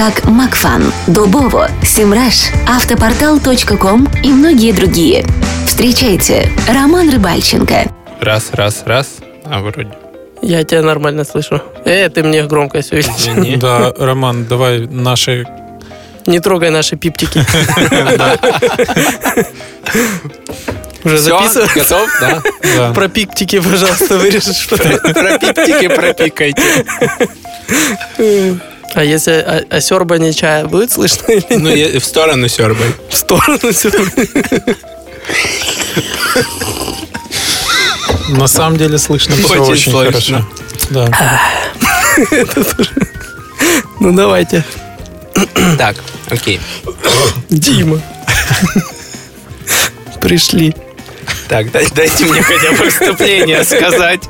как Макфан, Дубово, Симраш, Автопортал.ком и многие другие. Встречайте, Роман Рыбальченко. Раз, раз, раз. А вроде. Я тебя нормально слышу. Э, ты мне громко все Извини. Да, Роман, давай наши... Не трогай наши пиптики. Уже Все, записываешь? готов? Да. Про пиктики, пожалуйста, вырежешь. Про пиптики пропикайте. А если о, о сербании чая будет слышно или нет? Ну, я- в сторону сербай. В сторону сербания. На самом деле слышно все Очень очень, слышно. хорошо. Да. Ну, давайте. Так, окей. Дима. Пришли. Так, дай- дайте мне хотя бы вступление сказать.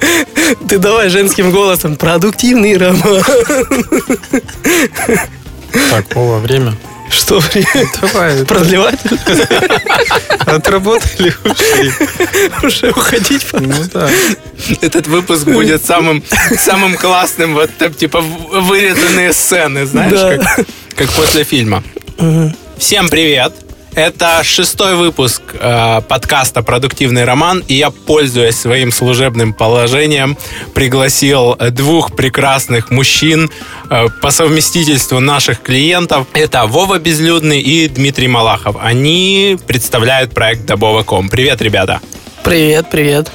Ты давай женским голосом. Продуктивный роман. Так, Вова, время. Что, время? Давай, Продлеватель? отработали, ушли. Уже уходить пора. Ну да. Этот выпуск будет самым, самым классным, вот там, типа вырезанные сцены, знаешь, Да. как, как после фильма. Всем привет! Это шестой выпуск э, подкаста «Продуктивный роман», и я, пользуясь своим служебным положением, пригласил двух прекрасных мужчин э, по совместительству наших клиентов. Это Вова Безлюдный и Дмитрий Малахов. Они представляют проект Добова.ком. Привет, ребята! Привет, привет.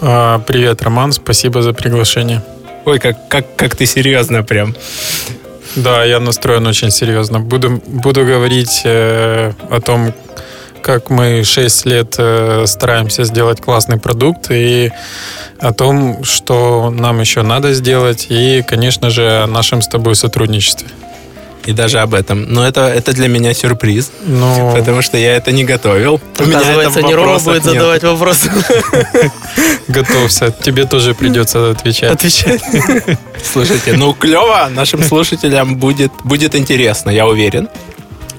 А, Привет, Роман, спасибо за приглашение. Ой, как, как, как ты серьезно прям. Да, я настроен очень серьезно. Буду, буду говорить э, о том, как мы 6 лет э, стараемся сделать классный продукт и о том, что нам еще надо сделать, и, конечно же, о нашем с тобой сотрудничестве. И даже об этом. Но это, это для меня сюрприз, Ну, потому что я это не готовил. У меня Оказывается, это не Рома будет нет. задавать вопросы. готовься, тебе тоже придется отвечать. Отвечать. Слушайте, ну клево, нашим слушателям будет, будет интересно, я уверен.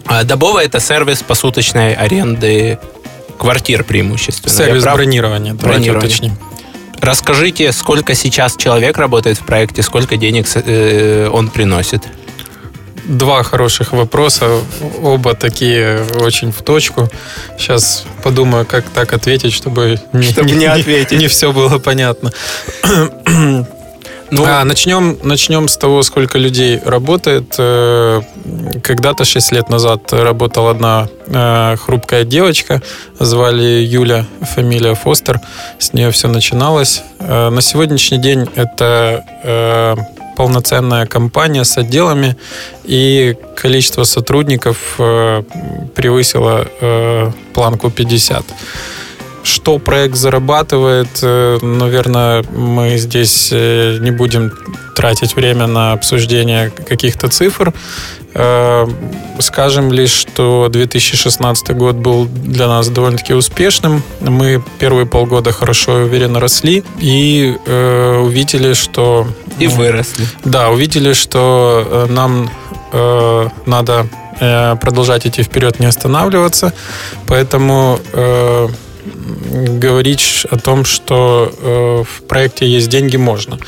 А, Добова это сервис посуточной аренды квартир преимущественно. Сервис прав? бронирования, давайте Бронирование. уточним. Расскажите, сколько сейчас человек работает в проекте, сколько денег э, он приносит? Два хороших вопроса, оба такие очень в точку. Сейчас подумаю, как так ответить, чтобы не, Чтобы не ответить. не все было понятно. Ну, А, начнем, начнем с того, сколько людей работает. Э, Когда-то, 6 лет назад, работала одна э, хрупкая девочка. Звали Юля, фамилия Фостер. С нее все начиналось. Э, На сегодняшний день это полноценная компания с отделами, и количество сотрудников э, превысило э, планку 50. Что проект зарабатывает, э, наверное, мы здесь не будем тратить время на обсуждение каких-то цифр. Э, Скажем лишь, что 2016 год был для нас довольно-таки успешным. Мы первые полгода хорошо и уверенно росли и э, увидели, что... и выросли. да, увидели, что э, нам э, надо э, продолжать идти вперед, не останавливаться. Поэтому э, говорить о том, что э, в проекте есть деньги, можно.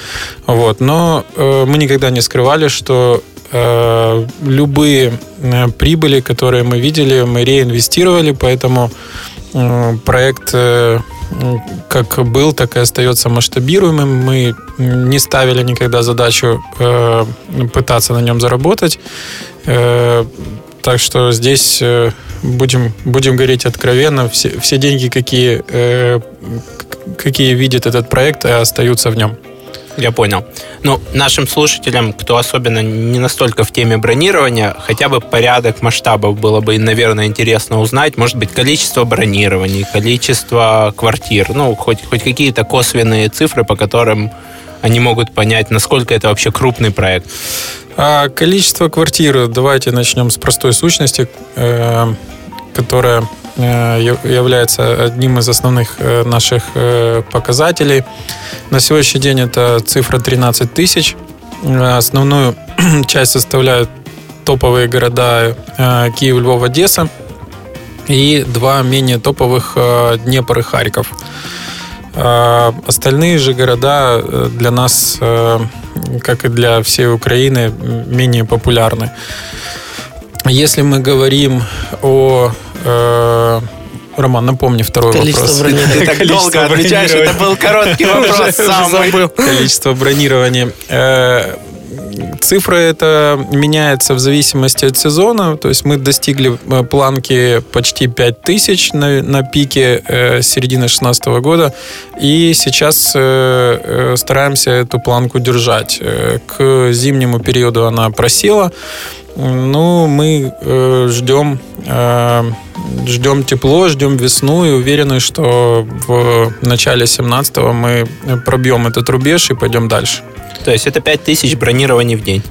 Вот. Но э, мы никогда не скрывали, что э, любые э, прибыли, которые мы видели, мы реинвестировали, поэтому э, проект как был, так и остается масштабируемым. Мы не ставили никогда задачу пытаться на нем заработать. Так что здесь будем, будем говорить откровенно, все, все деньги, какие, какие видит этот проект, остаются в нем. Я понял. Ну, нашим слушателям, кто особенно не настолько в теме бронирования, хотя бы порядок масштабов было бы, наверное, интересно узнать. Может быть, количество бронирований, количество квартир, ну, хоть, хоть какие-то косвенные цифры, по которым они могут понять, насколько это вообще крупный проект. А количество квартир, давайте начнем с простой сущности, э, которая является одним из основных э, наших показателей. На сегодняшний день это цифра 13 тысяч. Основную часть составляют топовые города Киев, Львов, Одесса и два менее топовых Днепр и Харьков. Остальные же города для нас как и для всей Украины, менее популярны. Если мы говорим о... Э, Роман, напомни второй Количество вопрос. Бронирования. Ты так долго отвечаешь, это был короткий вопрос самый. Количество бронирования. Э, Цифра это меняется в зависимости от сезона. То есть мы достигли э, планки почти 5000 на, на пике э, середины 2016 года. И сейчас э, стараемся эту планку держать. К зимнему периоду она просела. Ну, мы э, ждем, э, ждем тепло, ждем весну и уверены, что в начале 17 мы пробьем этот рубеж и пойдем дальше. То есть это 5000 бронирований в день.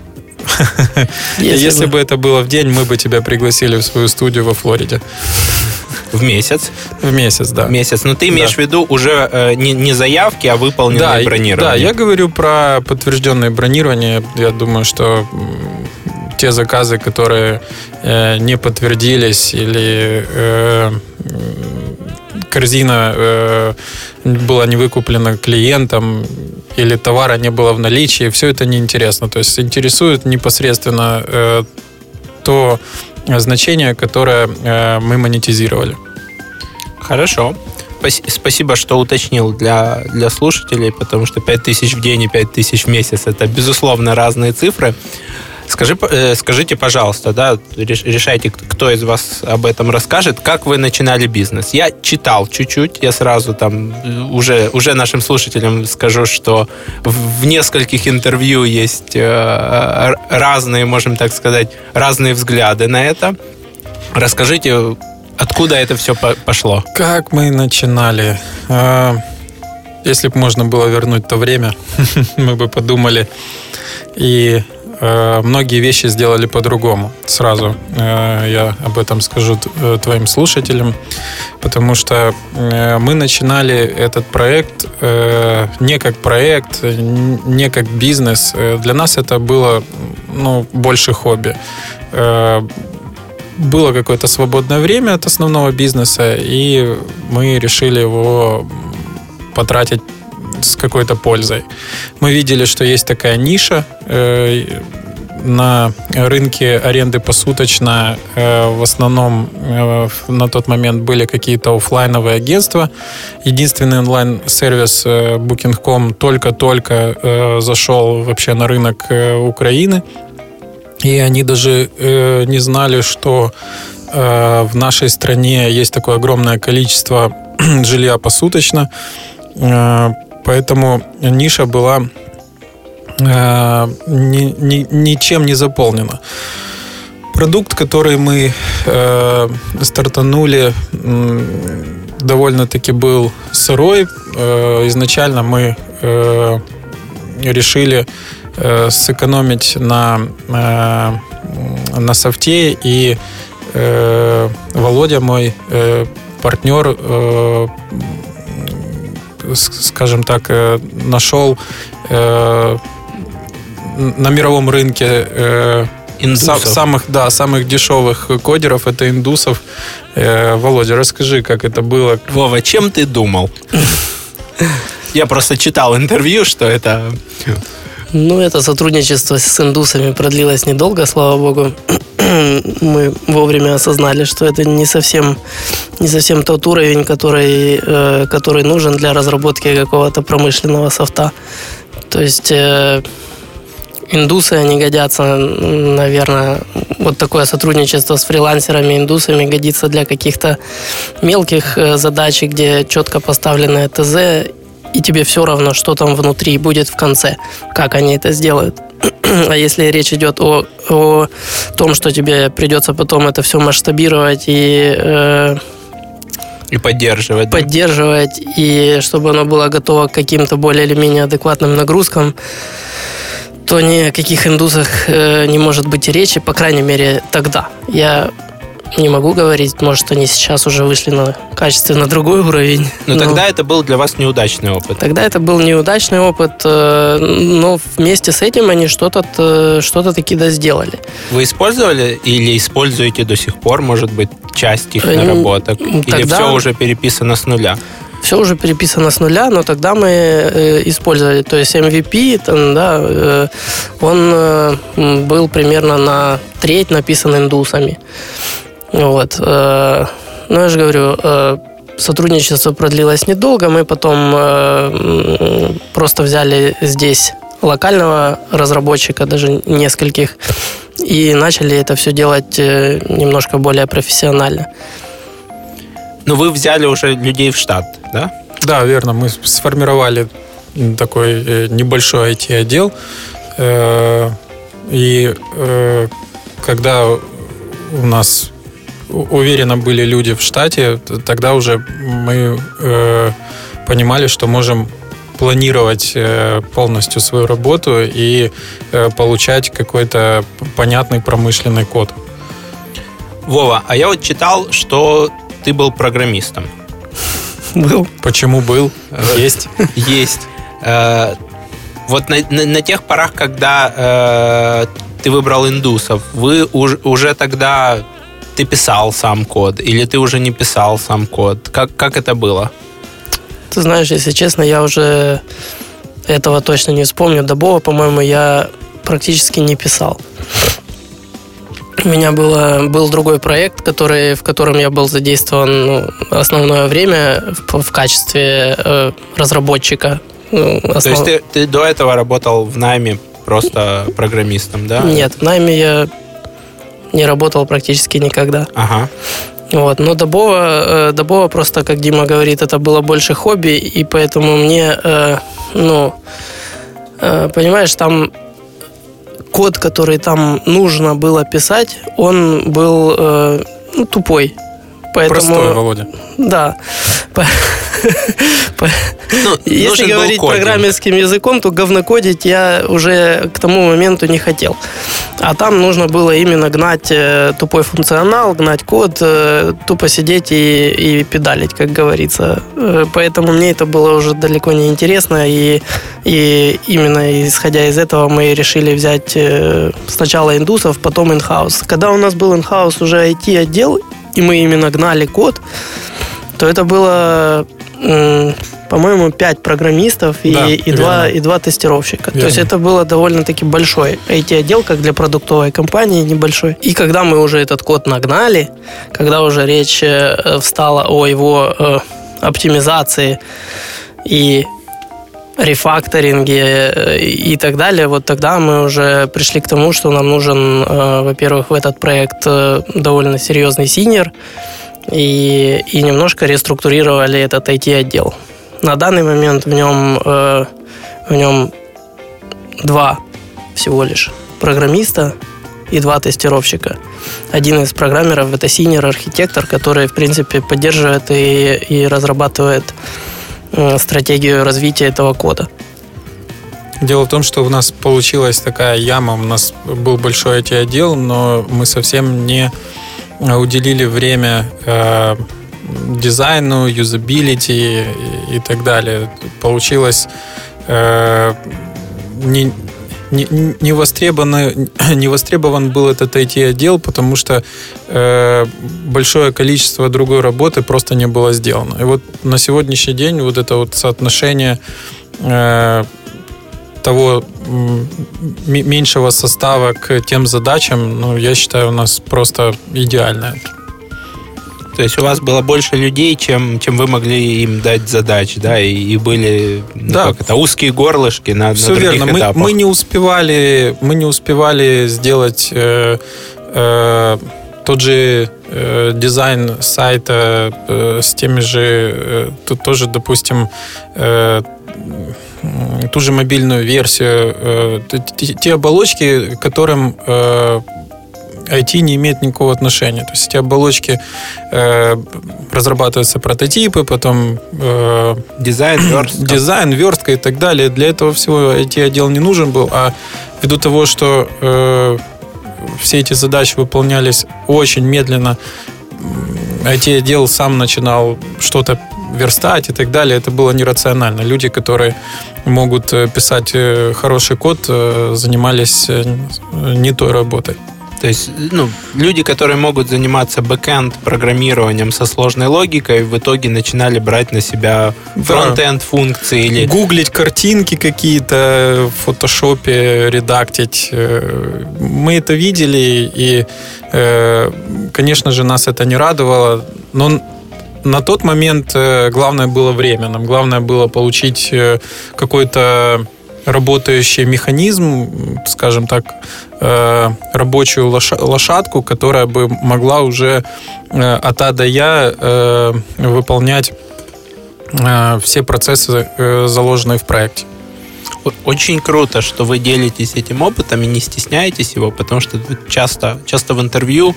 Если, Если бы это было в день, мы бы тебя пригласили в свою студию во Флориде. В месяц? В месяц, да. В месяц. Но ты имеешь да. в виду уже э, не, не заявки, а выполненные да, бронирование. Да, я говорю про подтвержденное бронирование. Я думаю, что те заказы, которые э, не подтвердились или э, корзина э, была не выкуплена клиентом или товара не было в наличии, все это неинтересно. То есть интересует непосредственно э, то значение, которое э, мы монетизировали. Хорошо. Спасибо, что уточнил для, для слушателей, потому что 5000 в день и 5000 в месяц – это, безусловно, разные цифры. Скажи, э, скажите, пожалуйста, да, решайте, кто из вас об этом расскажет, как вы начинали бизнес. Я читал чуть-чуть, я сразу там уже, уже нашим слушателям скажу, что в нескольких интервью есть э, разные, можем так сказать, разные взгляды на это. Расскажите, откуда это все пошло? Как мы начинали? Если бы можно было вернуть то время, мы бы подумали и Э, многие вещи сделали по-другому. Сразу э, я об этом скажу э, твоим слушателям, потому что мы начинали этот проект не как проект, не как бизнес. Для нас это было ну, больше хобби было какое-то свободное время от основного бизнеса, и мы решили его потратить с какой-то пользой. Мы видели, что есть такая ниша э, на рынке аренды посуточно. Э, в основном э, на тот момент были какие-то офлайновые агентства. Единственный онлайн-сервис э, Booking.com только-только э, зашел вообще на рынок э, Украины. И они даже э, не знали, что э, в нашей стране есть такое огромное количество жилья посуточно. Э, Поэтому ниша была э, ни, ни, ничем не заполнена. Продукт, который мы э, стартанули, э, довольно-таки был сырой. Э, изначально мы э, решили э, сэкономить на, э, на софте, и э, Володя, мой э, партнер, э, скажем так, э, нашел э, на мировом рынке э, Индусов. самых, да, самых дешевых кодеров, это индусов. Володя, расскажи, как это было. Вова, чем ты думал? Я просто читал интервью, что это... Ну, это сотрудничество с индусами продлилось недолго, слава богу. мы вовремя осознали, что это не совсем, не совсем тот уровень, который, э, который нужен для разработки какого-то промышленного софта. То есть э, индусы, они годятся, наверное, вот такое сотрудничество с фрилансерами, индусами годится для каких-то мелких э, задач, где четко поставленное ТЗ, и тебе все равно, что там внутри будет в конце, как они это сделают. А если речь идет о, о том, что тебе придется потом это все масштабировать и э, и поддерживать. Поддерживать, да? и чтобы оно было готово к каким-то более или менее адекватным нагрузкам, то ни о каких индусах э, не может быть и речи, по крайней мере, тогда. Я не могу говорить, может, они сейчас уже вышли на качественно другой уровень. Но, но тогда это был для вас неудачный опыт. Тогда это был неудачный опыт, э, но вместе с этим они что-то э, что таки да сделали. Вы использовали или используете до сих пор, может быть, часть их э, наработок? Тогда... Или все уже переписано с нуля? все уже переписано с нуля, но тогда мы э, использовали, то есть MVP, там, да, э, он э, был примерно на треть написан индусами. Вот. Э, ну, я же говорю, э, сотрудничество продлилось недолго, мы потом э, просто взяли здесь локального разработчика, даже нескольких, и начали это все делать немножко более профессионально. Но вы взяли уже людей в штат, да? Да, верно. Мы сформировали такой небольшой IT-отдел. И когда у нас уверенно были люди в штате, тогда уже мы понимали, что можем планировать полностью свою работу и получать какой-то понятный промышленный код. Вова, а я вот читал, что ты был программистом. Был. Почему был? Есть. Есть. Э, вот на, на, на тех порах, когда э, ты выбрал индусов, вы уж, уже тогда ты писал сам код, или ты уже не писал сам код? Как, как это было? Ты знаешь, если честно, я уже этого точно не вспомню. До Бога, по-моему, я практически не писал. У меня было, был другой проект, который, в котором я был задействован ну, основное время в, в качестве э, разработчика. Ну, основ... То есть ты, ты до этого работал в найме просто программистом, да? Нет, в найме я не работал практически никогда. Ага. Вот. Но Добова, э, Добова просто, как Дима говорит, это было больше хобби, и поэтому мне, э, ну, э, понимаешь, там код, который там нужно было писать, он был ну, тупой. Поэтому, Простой, Володя. Да. Ну, Если говорить программерским языком, то говнокодить я уже к тому моменту не хотел. А там нужно было именно гнать э, тупой функционал, гнать код, э, тупо сидеть и, и педалить, как говорится. Э, поэтому мне это было уже далеко не интересно. И, и именно исходя из этого мы решили взять сначала индусов, потом инхаус. Когда у нас был инхаус уже IT-отдел, и мы именно гнали код, то это было, по-моему, пять программистов и, да, и, два, и два тестировщика. Верно. То есть это было довольно-таки большой IT-отдел, как для продуктовой компании небольшой. И когда мы уже этот код нагнали, когда уже речь э, встала о его э, оптимизации и рефакторинге э, и так далее, вот тогда мы уже пришли к тому, что нам нужен, э, во-первых, в этот проект э, довольно серьезный senior, и, и немножко реструктурировали этот IT-отдел. На данный момент в нем, в нем два всего лишь программиста и два тестировщика. Один из программеров это senior-архитектор, который, в принципе, поддерживает и, и разрабатывает стратегию развития этого кода. Дело в том, что у нас получилась такая яма, у нас был большой IT-отдел, но мы совсем не уделили время э, дизайну, юзабилити и, и так далее. Получилось э, не, не, не, востребован, не востребован был этот IT-отдел, потому что э, большое количество другой работы просто не было сделано. И вот на сегодняшний день вот это вот соотношение э, того меньшего состава к тем задачам, ну, я считаю, у нас просто идеальное. То есть у вас было больше людей, чем, чем вы могли им дать задач, да, и, и были ну, Да. как это, узкие горлышки на, Все на других верно. Мы, этапах. мы не успевали, мы не успевали сделать э, э, тот же э, дизайн сайта э, с теми же, э, тут тоже, допустим, э, ту же мобильную версию, э, т- т- те оболочки, которым э, IT не имеет никакого отношения. То есть эти оболочки э, разрабатываются прототипы, потом э, Дизайн, верстка. дизайн, верстка и так далее. Для этого всего IT-отдел не нужен был, а ввиду того, что э, все эти задачи выполнялись очень медленно, IT-отдел сам начинал что-то верстать и так далее, это было нерационально. Люди, которые могут э, писать э, хороший код, э, занимались не той работой. То есть, ну, люди, которые могут заниматься backend программированием со сложной логикой, в итоге начинали брать на себя Да. front-end функции или Гуглить картинки какие-то в фотошопе, редактить. Э, Мы это видели, и, э, конечно же, нас это не радовало. Но на тот момент э, главное было время. Нам главное было получить какой-то работающий механизм, скажем так, э, рабочую лоша- лошадку, которая бы могла уже э, от А до Я э, выполнять все процессы, заложенные в проекте. Очень круто, что вы делитесь этим опытом и не стесняетесь его, потому что часто, часто в интервью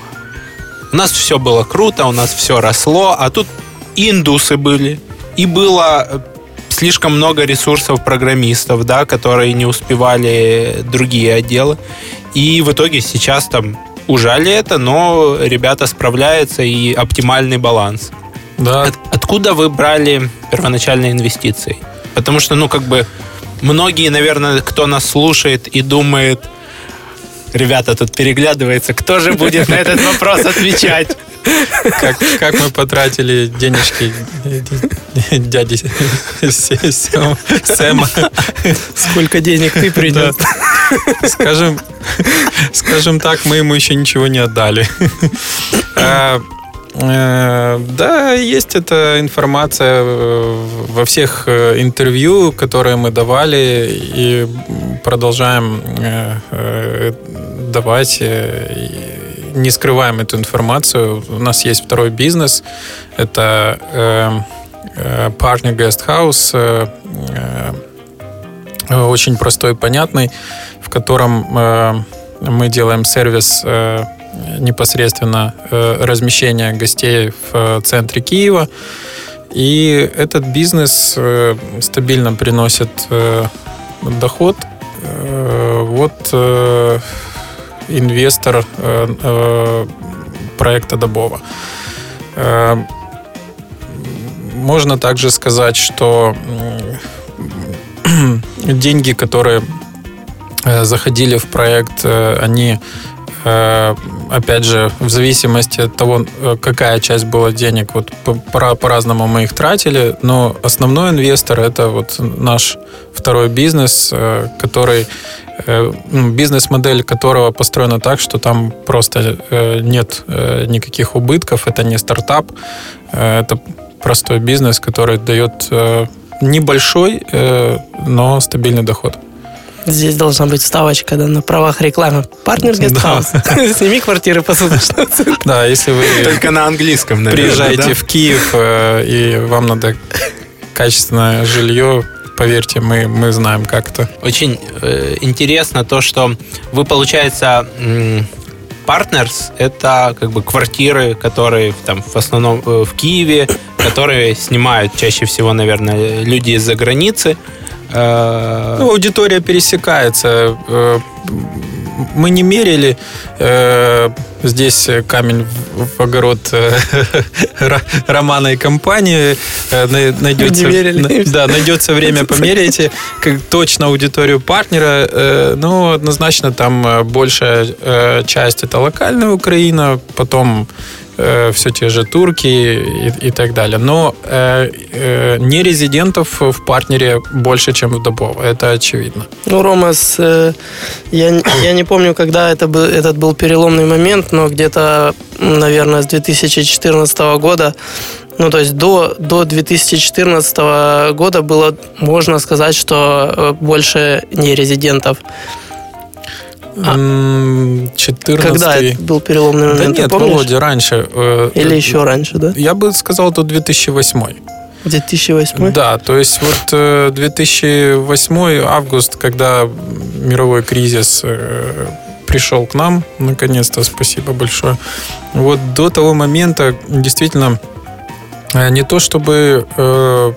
у нас все было круто, у нас все росло, а тут индусы были, и было слишком много ресурсов программистов, да, которые не успевали другие отделы. И в итоге сейчас там ужали это, но ребята справляются и оптимальный баланс. Да, От- откуда вы брали первоначальные инвестиции? Потому что, ну, как бы, многие, наверное, кто нас слушает и думает, ребята тут переглядывается, кто же будет на этот вопрос отвечать? как, как мы потратили денежки дяди Сэма. Сколько денег ты принес? Скажем, скажем так, мы ему еще ничего не отдали. Э, Да, есть эта информация э, во всех э, интервью, которые мы давали и продолжаем давать. Не скрываем эту информацию. У нас есть второй бизнес. Это Partner Guest House. очень простой понятный, в котором мы делаем сервис непосредственно э, размещения гостей в э, центре Киева. И этот бизнес э, стабильно приносит доход. Вот инвестор проекта Добова. Можно также сказать, что деньги, которые заходили в проект, они опять же, в зависимости от того, э, какая часть была денег, вот по- по- по-разному мы их тратили, но основной инвестор это вот наш второй бизнес, э, который э, м, бизнес-модель которого построена так, что там просто э, нет э, никаких убытков, это не стартап, э, это простой бизнес, который дает э, небольшой, э, но стабильный доход. Здесь должна быть вставочка да, на правах рекламы. Партнер Да. Гестхаус. Сними квартиры посуточно. Да, если вы Только на английском, наверное, приезжаете да? в Киев э, и вам надо качественное жилье, поверьте, мы, мы знаем, как это. Очень э, интересно то, что вы, получается, Partners — это как бы квартиры, которые там в основном э, в Киеве, которые снимают чаще всего, наверное, люди из-за границы. Э, Ну, аудитория пересекается. Э, Мы не мерили э, здесь камень в, в огород э, Ро- Романа и компании. Э, най- Найдется, не мерили. да, найдется время померяйте как точно аудиторию партнера. Э, Ну, однозначно там э, большая э, часть это локальная Украина, потом э, все те же турки и, и так далее. Но э, э, не резидентов в партнере больше, чем в Добово. Это очевидно. Ну, Ромас, э, я, я не помню, когда это был, этот был переломный момент, но где-то, наверное, с 2014 года ну, то есть до, до 2014 года было, можно сказать, что э, больше не резидентов. 14 Когда это был переломный момент? Да нет, помнишь? Володя, раньше. Э, Или еще раньше, да? Я бы сказал, до 2008. 2008? Да, то есть вот 2008 э, август, когда мировой кризис пришел к нам, наконец-то, спасибо большое. Вот до того момента действительно Э, не то чтобы э,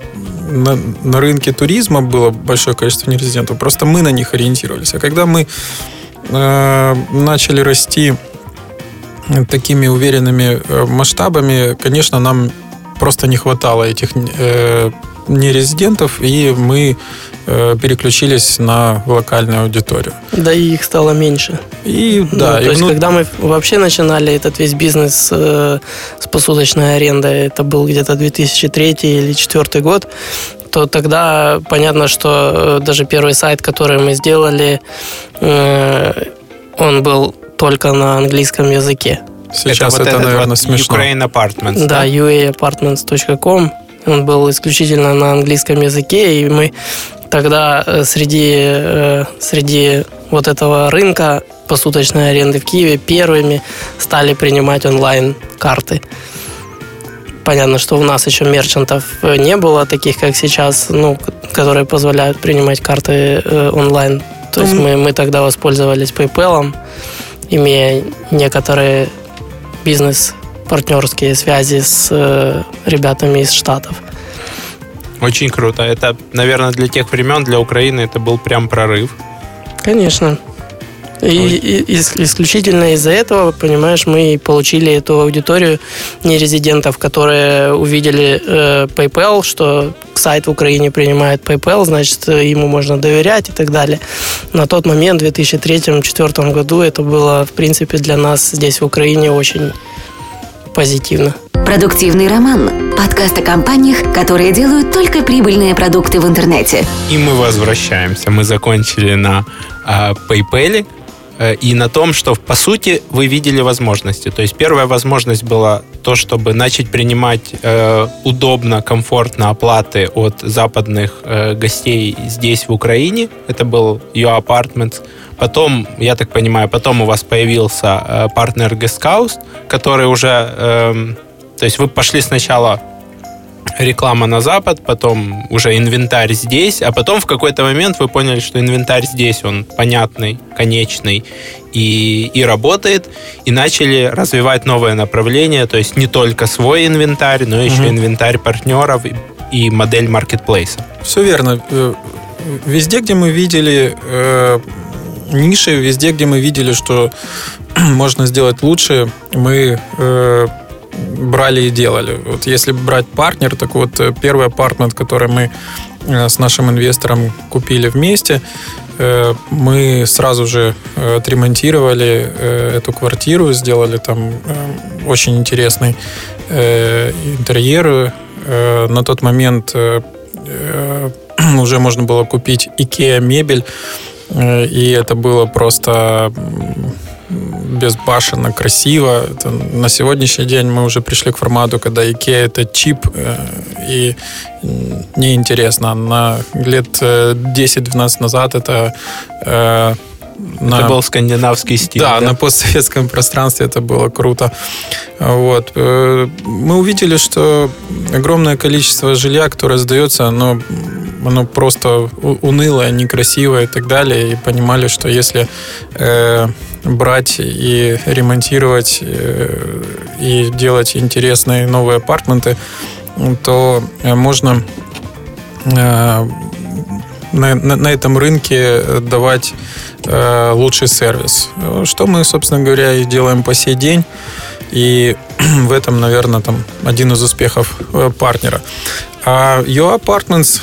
на, на рынке туризма было большое количество нерезидентов, просто мы на них ориентировались. А когда мы э, начали расти такими уверенными э, масштабами, конечно, нам просто не хватало этих э, нерезидентов, и мы э, переключились на локальную аудиторию. Да, и их стало меньше. И да. Ну, и то есть, вну... когда мы вообще начинали этот весь бизнес э, с посуточной арендой, это был где-то 2003 или 2004 год, то тогда понятно, что э, даже первый сайт, который мы сделали, э, он был только на английском языке. Сейчас это, вот это наверное, вот смешно. Ukraine Apartments. Да, да? uaapartments.com. Он был исключительно на английском языке, и мы тогда э, среди, среди вот этого рынка посуточной аренды в Киеве первыми стали принимать онлайн-карты. Понятно, что у нас еще мерчантов э, не было, таких как сейчас, ну, которые позволяют принимать карты онлайн. То есть мы, мы тогда воспользовались PayPal, имея некоторые бизнес партнерские связи с э, ребятами из Штатов. Очень круто. Это, наверное, для тех времен, для Украины это был прям прорыв. Конечно. И, и исключительно из-за этого, понимаешь, мы получили эту аудиторию нерезидентов, которые увидели э, PayPal, что сайт в Украине принимает PayPal, значит, ему можно доверять и так далее. На тот момент, в 2003-2004 году, это было, в принципе, для нас здесь в Украине очень позитивно. Продуктивный роман. Подкаст о компаниях, которые делают только прибыльные продукты в интернете. И мы возвращаемся. Мы закончили на э, PayPal э, и на том, что по сути вы видели возможности. То есть первая возможность была то, чтобы начать принимать э, удобно, комфортно оплаты от западных э, гостей здесь в Украине. Это был Your Apartments. Потом, я так понимаю, потом у вас появился э, партнер Guesthouse, который уже... Э, то есть вы пошли сначала реклама на Запад, потом уже инвентарь здесь, а потом в какой-то момент вы поняли, что инвентарь здесь, он понятный, конечный и, и работает, и начали развивать новое направление, то есть не только свой инвентарь, но еще угу. инвентарь партнеров и, и модель маркетплейса. Все верно. Э, везде, где мы видели э, ниши, везде, где мы видели, что можно сделать лучше, мы э, брали и делали. Вот если брать партнер, так вот э, первый апартмент, который мы э, с нашим инвестором купили вместе, э, мы сразу же отремонтировали эту квартиру, сделали там очень интересный интерьер. На тот момент уже можно было купить IKEA мебель и это было просто безбашенно, красиво. Это на сегодняшний день мы уже пришли к формату, когда IKEA это чип э, и неинтересно. На лет 10-12 э, назад это на... Это был скандинавский стиль. Да, да, на постсоветском пространстве это было круто. Вот. Мы увидели, что огромное количество жилья, которое сдается, оно оно просто унылое, некрасивое и так далее. И понимали, что если э, брать и ремонтировать э, и делать интересные новые апартменты, то э, можно э, на, на, на этом рынке давать лучший сервис. Что мы, собственно говоря, и делаем по сей день. И в этом, наверное, там один из успехов партнера. А Your Apartments,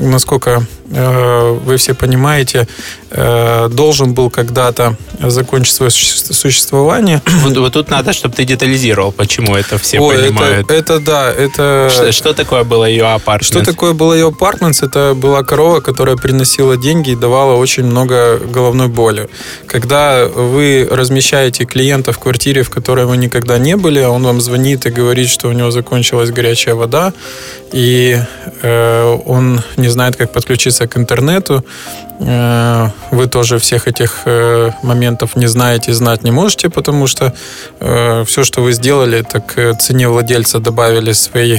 насколько вы все понимаете, должен был когда-то закончить свое существование. Вот, вот тут надо, чтобы ты детализировал, почему это все Ой, понимают. Это, это да, это... Что, что такое было ее апартмент? Что такое было ее апартментс? Это была корова, которая приносила деньги и давала очень много головной боли. Когда вы размещаете клиента в квартире, в которой вы никогда не были, а он вам звонит и говорит, что у него закончилась горячая вода, и э, он не знает, как подключиться к интернету, э, вы тоже всех этих э, моментов не знаете, знать не можете, потому что э, все, что вы сделали, так цене владельца добавили свои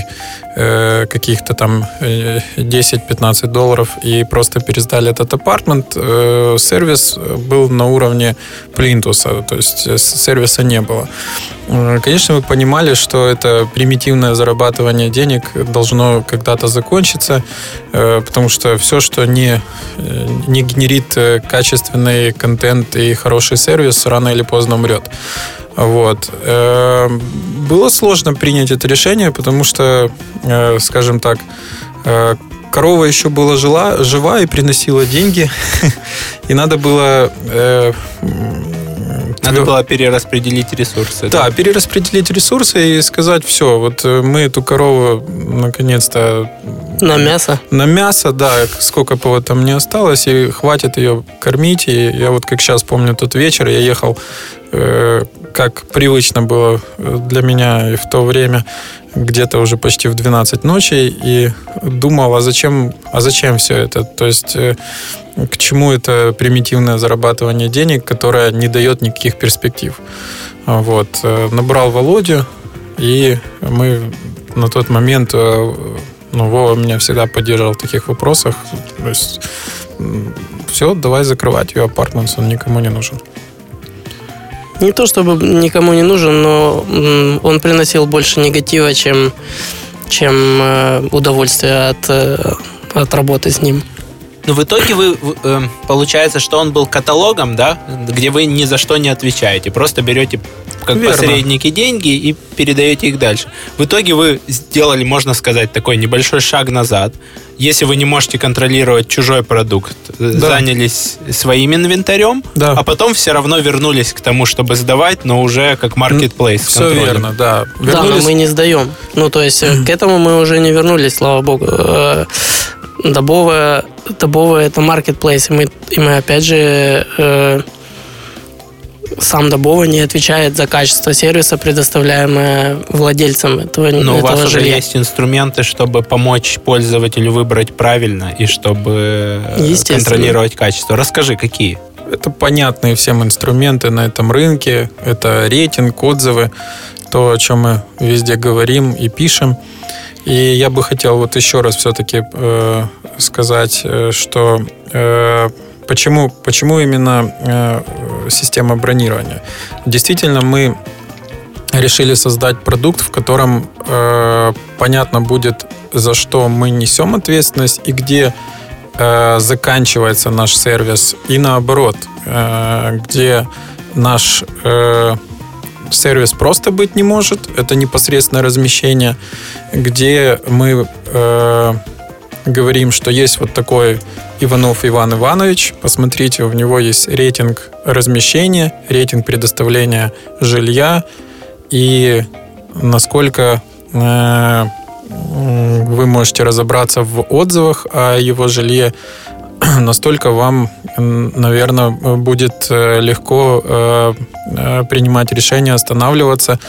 э, каких-то там 10-15 долларов и просто пересдали этот апартмент. Э, сервис был на уровне плинтуса, то есть сервиса не было. Конечно, мы понимали, что это примитивное зарабатывание денег должно когда-то закончиться, потому что все, что не, не генерит качественный контент и хороший сервис, рано или поздно умрет. Вот. Э, было сложно принять это решение, потому что, э, скажем так, э, корова еще была жила, жива и приносила деньги, и надо было надо было перераспределить ресурсы. Да, да, перераспределить ресурсы и сказать, все, вот мы эту корову наконец-то... На мясо? На мясо, да, сколько бы вот там не осталось, и хватит ее кормить. И я вот как сейчас помню тот вечер, я ехал как привычно было для меня и в то время, где-то уже почти в 12 ночи, и думал, а зачем, а зачем все это? То есть э, к чему это примитивное зарабатывание денег, которое не дает никаких перспектив? Вот. Э, набрал Володю, и мы на тот момент, э, ну, Вова меня всегда поддерживал в таких вопросах. То есть все, давай закрывать ее апартмент, он никому не нужен не то чтобы никому не нужен, но он приносил больше негатива, чем, чем э, удовольствие от, э, от работы с ним. Но в итоге вы, э, получается, что он был каталогом, да, где вы ни за что не отвечаете, просто берете как Верно. посредники деньги и передаете их дальше. В итоге вы сделали, можно сказать, такой небольшой шаг назад. Если вы не можете контролировать чужой продукт, э, да. занялись своим инвентарем, да. а потом все равно вернулись к тому, чтобы сдавать, но уже как marketplace. Все верно, да. Вернулись... Да, но мы не сдаем. Ну, то есть mm-hmm. к этому мы уже не вернулись, слава богу. Добовая, Добовая это marketplace, и мы, и мы опять же э, сам Добова не отвечает за качество сервиса, предоставляемое владельцам этого, Но этого у вас жилья. уже есть инструменты, чтобы помочь пользователю выбрать правильно и чтобы контролировать качество. Расскажи, какие? Это понятные всем инструменты на этом рынке. Это рейтинг, отзывы, то, о чем мы везде говорим и пишем. И я бы хотел вот еще раз все-таки э, сказать, э, что э, почему, почему именно э, система бронирования. Действительно, мы решили создать продукт, в котором э, понятно будет, за что мы несем ответственность и где э, заканчивается наш сервис, и наоборот, э, где наш э, сервис просто быть не может, это непосредственное размещение, где мы э, говорим, что есть вот такой Иванов Иван Иванович, посмотрите, у него есть рейтинг размещения, рейтинг предоставления жилья. И насколько э, вы можете разобраться в отзывах о его жилье, настолько вам, наверное, будет э, легко э, э, принимать решение останавливаться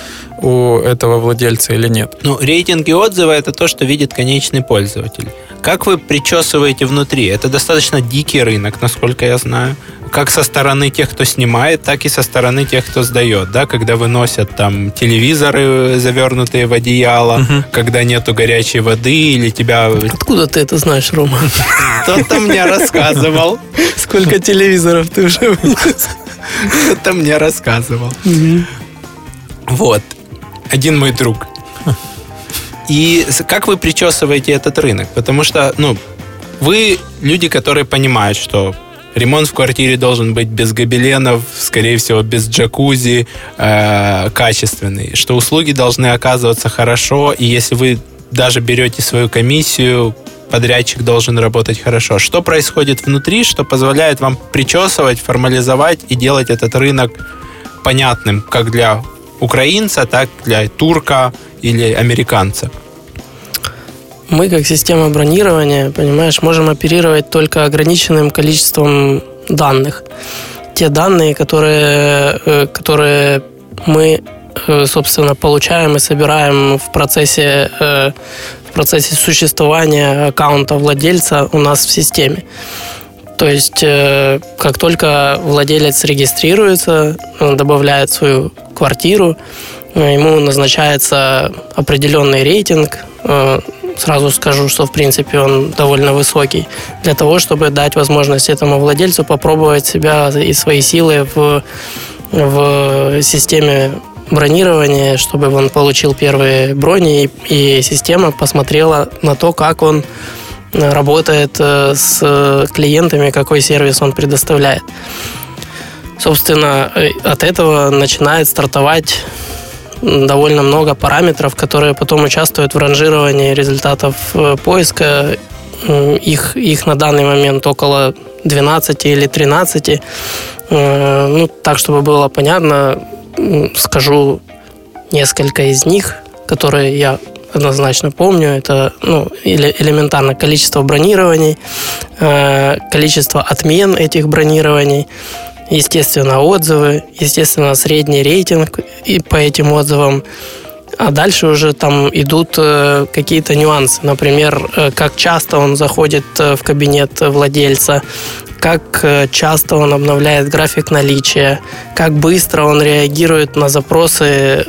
у этого владельца или нет. Ну, рейтинги отзывы это то, что видит конечный пользователь. Как вы причесываете внутри? Это достаточно дикий рынок, насколько я знаю. Как со стороны тех, кто снимает, так и со стороны тех, кто сдает. Да? Когда выносят там телевизоры, завернутые в одеяло, угу. когда нету горячей воды или тебя... Откуда ты это знаешь, Рома? Кто-то мне рассказывал. Сколько телевизоров ты уже вынес? Кто-то мне рассказывал. Вот. Один мой друг и как вы причесываете этот рынок? Потому что, ну, вы люди, которые понимают, что ремонт в квартире должен быть без гобеленов, скорее всего, без джакузи, э, качественный, что услуги должны оказываться хорошо, и если вы даже берете свою комиссию, подрядчик должен работать хорошо. Что происходит внутри, что позволяет вам причесывать, формализовать и делать этот рынок понятным как для украинца, так для турка или американца? Мы, как система бронирования, понимаешь, можем оперировать только ограниченным количеством данных. Те данные, которые, э, которые мы, э, собственно, получаем и собираем в процессе, э, в процессе существования аккаунта владельца у нас в системе. То есть, как только владелец регистрируется, добавляет свою квартиру, ему назначается определенный рейтинг, сразу скажу, что в принципе он довольно высокий, для того, чтобы дать возможность этому владельцу попробовать себя и свои силы в, в системе бронирования, чтобы он получил первые брони, и, и система посмотрела на то, как он работает э, с клиентами, какой сервис он предоставляет. Собственно, э, от этого начинает стартовать довольно много параметров, которые потом участвуют в ранжировании результатов э, поиска. Их, их на данный момент около 12 или 13. Э, ну, так, чтобы было понятно, скажу несколько из них, которые я однозначно помню. Это ну, элементарно количество бронирований, количество отмен этих бронирований, естественно, отзывы, естественно, средний рейтинг и по этим отзывам. А дальше уже там идут э, какие-то нюансы. Например, э, как часто он заходит э, в кабинет владельца, как часто он обновляет график наличия, как быстро он реагирует на запросы,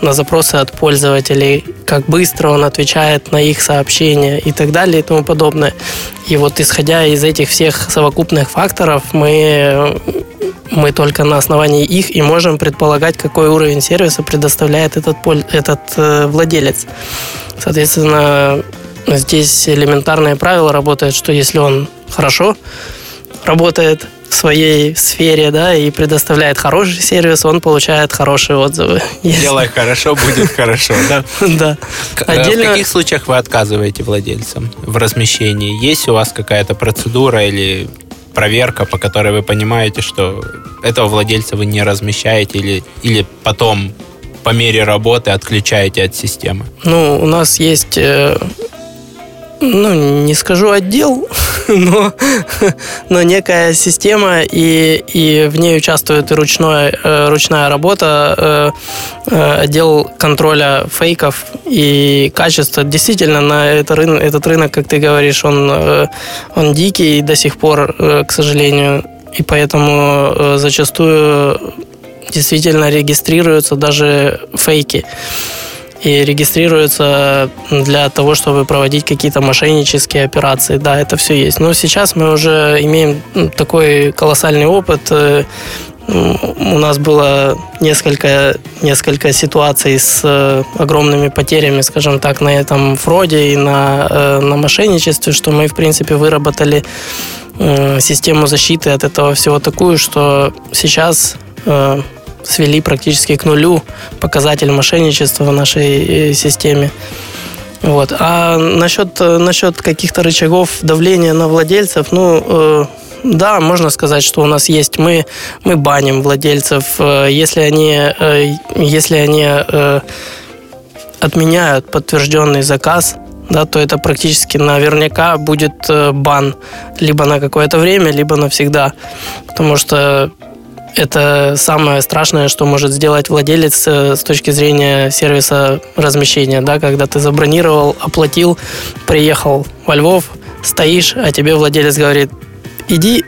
на запросы от пользователей, как быстро он отвечает на их сообщения и так далее и тому подобное. И вот исходя из этих всех совокупных факторов, мы мы только на основании их и можем предполагать, какой уровень сервиса предоставляет этот, этот э, владелец. Соответственно, здесь элементарное правило работает, что если он хорошо работает в своей сфере, да, и предоставляет хороший сервис, он получает хорошие отзывы. Делай хорошо, будет хорошо, да? Да. Отдельно... В каких случаях вы отказываете владельцам в размещении? Есть у вас какая-то процедура или проверка, по которой вы понимаете, что этого владельца вы не размещаете или, или потом по мере работы отключаете от системы? Ну, у нас есть э, ну, не скажу отдел, но, но некая система, и, и в ней участвует и ручной, э, ручная работа, э, э, отдел контроля фейков и качества. Действительно, на этот рынок, этот рынок, как ты говоришь, он, он дикий до сих пор, к сожалению, и поэтому зачастую действительно регистрируются даже фейки и регистрируются для того, чтобы проводить какие-то мошеннические операции. Да, это все есть. Но сейчас мы уже имеем такой колоссальный опыт. Э, у нас было несколько, несколько ситуаций с э, огромными потерями, скажем так, на этом фроде и на, э, на мошенничестве, что мы, в принципе, выработали систему защиты от этого всего такую, что сейчас свели практически к нулю показатель мошенничества в нашей э, системе. Вот. А насчет, э, насчет каких-то рычагов давления на владельцев, ну, э, да, можно сказать, что у нас есть. Мы, мы баним владельцев, э, если они, э, если они э, отменяют подтвержденный заказ, да, то это практически наверняка будет э, бан либо на какое-то время, либо навсегда. Потому что это самое страшное, что может сделать владелец э, с точки зрения сервиса размещения, да, когда ты забронировал, оплатил, приехал во Львов, стоишь, а тебе владелец говорит, иди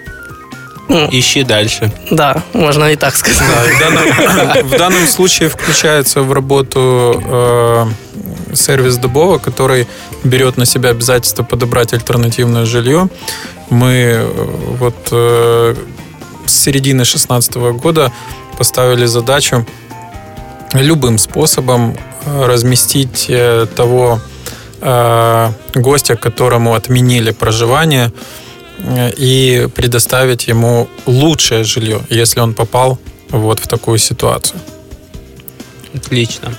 Ищи дальше. Да, можно и так сказать. Да, в, данном, в данном случае включается в работу э, сервис Дубова, который берет на себя обязательство подобрать альтернативное жилье. Мы э, вот э, с середины 2016 года поставили задачу любым способом э, разместить э, того э, гостя, которому отменили проживание, и предоставить ему лучшее жилье, если он попал вот в такую ситуацию. Отлично.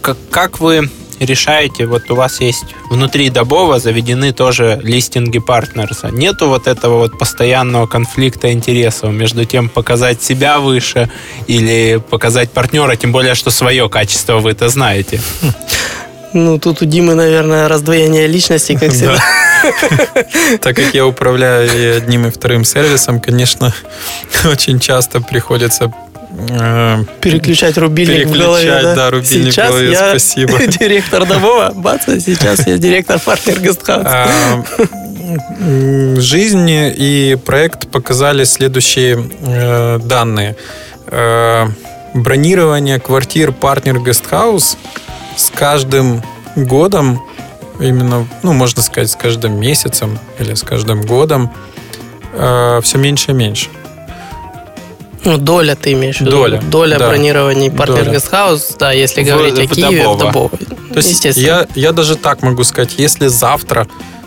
Как, как вы решаете, вот у вас есть внутри Добова заведены тоже листинги партнерса. Нету вот этого вот постоянного конфликта интересов между тем показать себя выше или показать партнера, тем более, что свое качество вы это знаете. Ну, тут у Димы, наверное, раздвоение личности, как всегда. Так как я управляю и одним, и вторым сервисом, конечно, очень часто приходится э, переключать рубильник в голове. Да, да рубильник сейчас в голове, я спасибо. директор Домова, бац, а сейчас я директор партнер Гестхаус. А, жизнь и проект показали следующие э, данные. Э, бронирование квартир партнер Гестхаус с каждым годом, именно, ну, можно сказать, с каждым месяцем или с каждым годом э, все меньше и меньше. Ну, доля ты имеешь в виду? Доля. Доля да. бронирований партнер Гестхаус, да, если В- говорить о в Киеве, Добово. в Добово. То есть Естественно. я, я даже так могу сказать, если завтра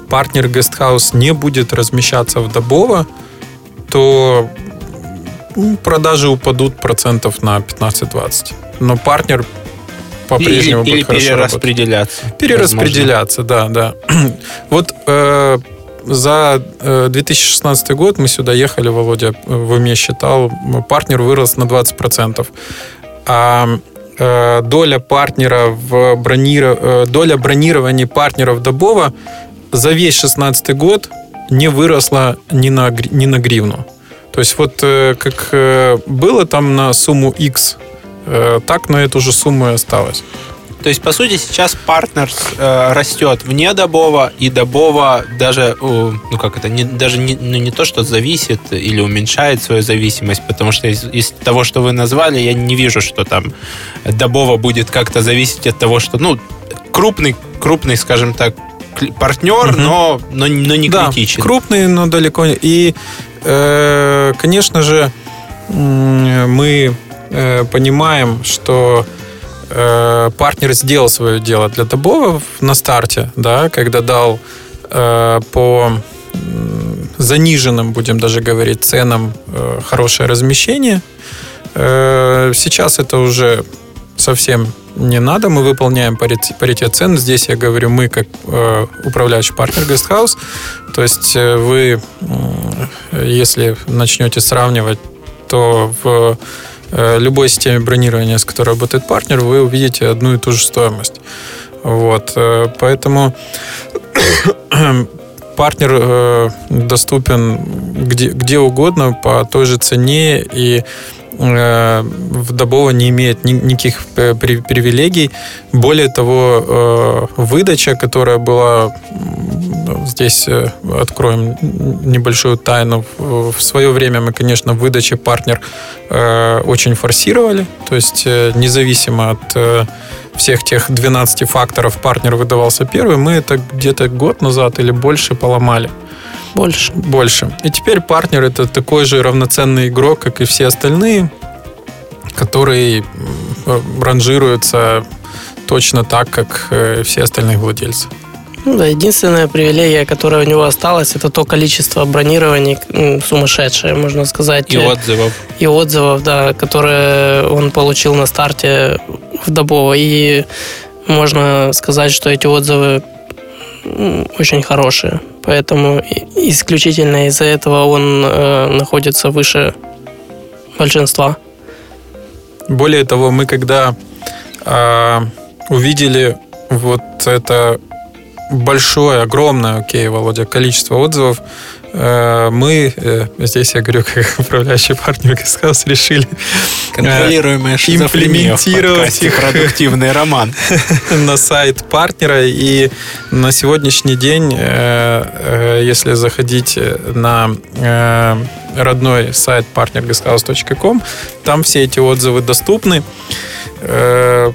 партнер Гестхаус не будет размещаться в Добово, то м, продажи упадут процентов на 15-20. Но партнер по-прежнему или, или будет хорошо работать. перераспределяться. Перераспределяться, да, да. Вот э, за э, 2016 год мы сюда ехали, Володя в уме считал, партнер вырос на 20%. А э, доля партнера в бронира... э, доля бронирований партнеров Добова за весь 2016 год не выросла ни на, ни на гривну. То есть вот э, как э, было там на сумму X, э, так на эту же сумму и осталось. То есть, по сути, сейчас партнер э, растет вне Добова, и Добова даже, э, ну как это, не, даже не, ну, не то, что зависит или уменьшает свою зависимость, потому что из, из того, что вы назвали, я не вижу, что там Добова будет как-то зависеть от того, что, ну, крупный, крупный, скажем так, партнер, Мгм. но, но, но не да, критичен. крупные, но далеко не. И, э, конечно же, мы э, понимаем, что э, партнер сделал свое дело для Добова в- на старте, да, когда дал э, по заниженным, будем даже говорить, ценам э, хорошее размещение. Э, Сейчас это уже совсем не надо. Мы выполняем паритет, цен. Здесь я говорю мы как э, управляющий партнер Гестхаус. То есть э, вы, м, если начнете сравнивать, то в э, любой системе бронирования, с которой работает партнер, вы увидите одну и ту же стоимость. Вот, э, поэтому партнер э, доступен где, где угодно по той же цене и э, в Добово не имеет ни- никаких э, при- привилегий. Более того, э, выдача, которая была здесь откроем небольшую тайну. В свое время мы, конечно, в выдаче партнер очень форсировали, то есть независимо от всех тех 12 факторов партнер выдавался первый, мы это где-то год назад или больше поломали. Больше. Больше. И теперь партнер это такой же равноценный игрок, как и все остальные, который ранжируется точно так, как э, все остальные владельцы. Ну да, единственная привилегия, которая у него осталась, это то количество бронирований сумасшедшее, можно сказать. И отзывов. и отзывов, да, которые он получил на старте в Добово. И можно сказать, что эти отзывы очень хорошие. Поэтому исключительно из-за этого он э, находится выше большинства. Более того, мы когда а, увидели вот это большое, огромное, окей, Володя, количество отзывов, э, мы, э, здесь я говорю, как управляющий партнер Гестхаус, решили Контролируемая шизофрения в имплементировать их. «Продуктивный роман». на сайт партнера. И на сегодняшний день, э, э, если заходить на э, родной сайт partnerguesthouse.com, там все эти отзывы доступны. Э,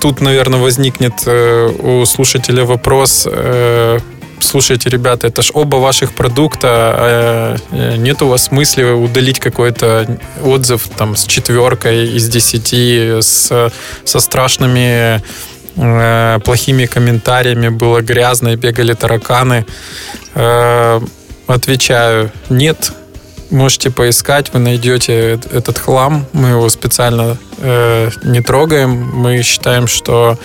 Тут, наверное, возникнет э, у слушателя вопрос. Слушайте, ребята, это ж оба ваших продукта. а, э, Нет у вас смысла удалить какой-то отзыв там с четверкой из десяти, с, со страшными э, плохими комментариями, было грязно и бегали тараканы. Э, Отвечаю, нет. Можете поискать, вы найдете этот хлам. Мы его специально э, не трогаем. Мы считаем, что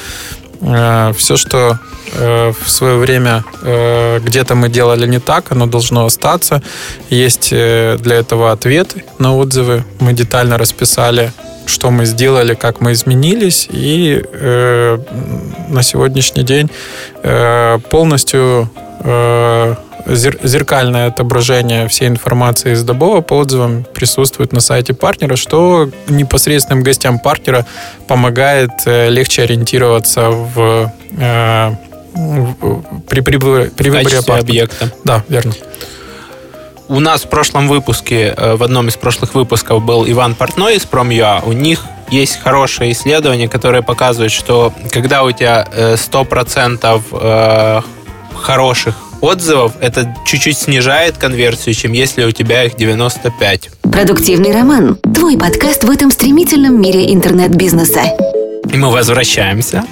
все, что э, в свое время э, где-то мы делали не так, оно должно остаться. Есть для этого ответы на отзывы. Мы детально расписали, что мы сделали, как мы изменились, и на сегодняшний день полностью зеркальное отображение всей информации из Добова по отзывам присутствует на сайте партнера, что непосредственным гостям партнера помогает э, легче ориентироваться в, э, в при, при, при выборе объекта. Да, верно. У нас в прошлом выпуске, э, в одном из прошлых выпусков был Иван Портной из Промьюа. У них есть хорошее исследование, которое показывает, что когда у тебя 100% хороших отзывов, это чуть-чуть снижает конверсию, чем если у тебя их 95. Продуктивный роман. Твой подкаст в этом стремительном мире интернет-бизнеса. И мы возвращаемся.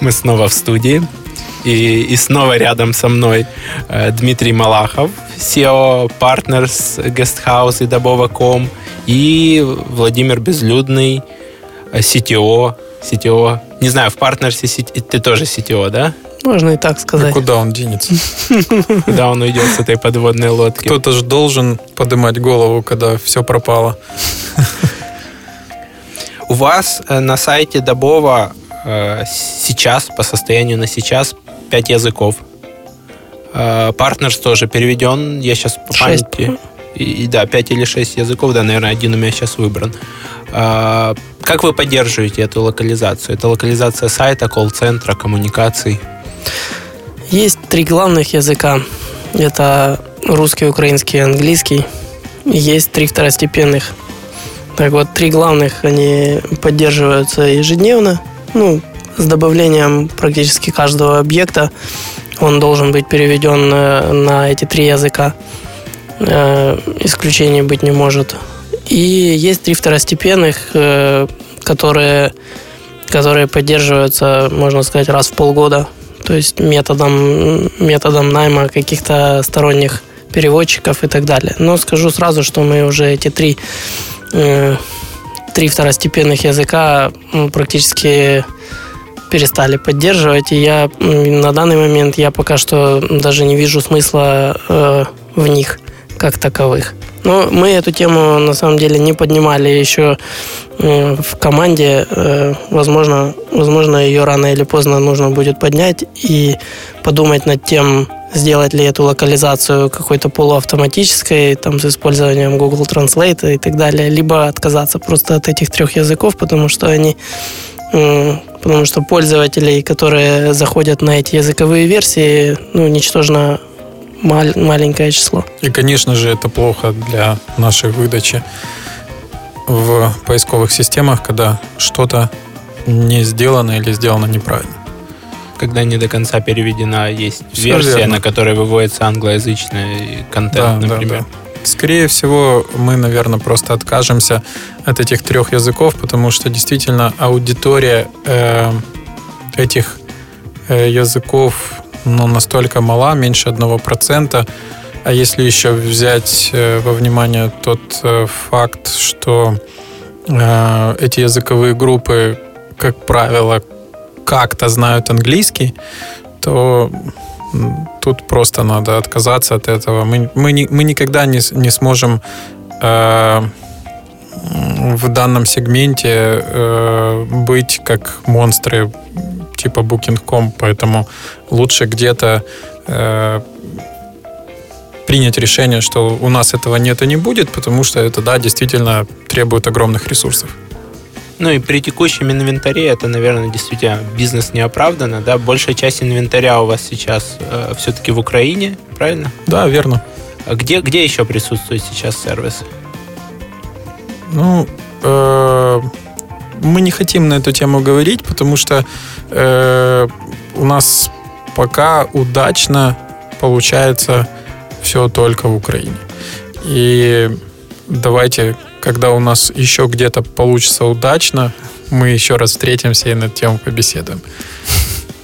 Мы снова в студии. И, и снова рядом со мной э, Дмитрий Малахов, SEO Partners Guesthouse и Добова.com и Владимир Безлюдный, CTO, э, CTO. Не знаю, в партнерсе ты тоже CTO, да? Можно и так сказать. И куда он денется? Куда он уйдет с этой подводной лодки? Кто-то же должен поднимать голову, когда все пропало. У вас э, на сайте Добова э, сейчас, по состоянию на сейчас, 5 языков. Э, партнерс тоже переведен, я сейчас по 6. памяти. И, и, да, 5 или 6 языков, да, наверное, один у меня сейчас выбран. Как вы поддерживаете эту локализацию? Это локализация сайта, колл-центра, коммуникаций? Есть три главных языка. Это русский, украинский и английский. Есть три второстепенных. Так вот, три главных, они поддерживаются ежедневно. Ну, с добавлением практически каждого объекта он должен быть переведен э, на эти три языка. Э, исключений быть не может. И есть три второстепенных, э, которые, которые поддерживаются, можно сказать, раз в полгода то есть методом, методом найма каких-то сторонних переводчиков и так далее. Но скажу сразу, что мы уже эти три, э, три второстепенных языка практически перестали поддерживать, и я на данный момент я пока что даже не вижу смысла э, в них как таковых. Но мы эту тему на самом деле не поднимали еще э, в команде. Э, возможно, возможно, ее рано или поздно нужно будет поднять и подумать над тем, сделать ли эту локализацию какой-то полуавтоматической, там, с использованием Google Translate и так далее, либо отказаться просто от этих трех языков, потому что они потому что пользователей, которые заходят на эти языковые версии, ну, ничтожно мал- маленькое число. И, конечно же, это плохо для нашей выдачи в поисковых системах, когда что-то не сделано или сделано неправильно. Когда не до конца переведена, есть Все версия, верно. на которой выводится англоязычный контент, да, например. Да, да. Скорее всего, мы, наверное, просто откажемся от этих трех языков, потому что действительно аудитория э, этих э, языков ну, настолько мала, меньше одного процента. А если еще взять э, во внимание тот э, факт, что э, эти языковые группы, как правило, как-то знают английский, то тут просто надо отказаться от этого. Мы, мы, не, мы никогда не, не сможем э, в данном сегменте э, быть как монстры типа Booking.com, поэтому лучше где-то э, принять решение, что у нас этого нет и не будет, потому что это, да, действительно требует огромных ресурсов. Ну и при текущем инвентаре это, наверное, действительно бизнес неоправданно, да? Большая часть инвентаря у вас сейчас э, все-таки в Украине, правильно? Да, верно. А где, где еще присутствует сейчас сервис? Ну, э, мы не хотим на эту тему говорить, потому что э, у нас пока удачно получается все только в Украине. И давайте, когда у нас еще где-то получится удачно, мы еще раз встретимся и над тем побеседуем.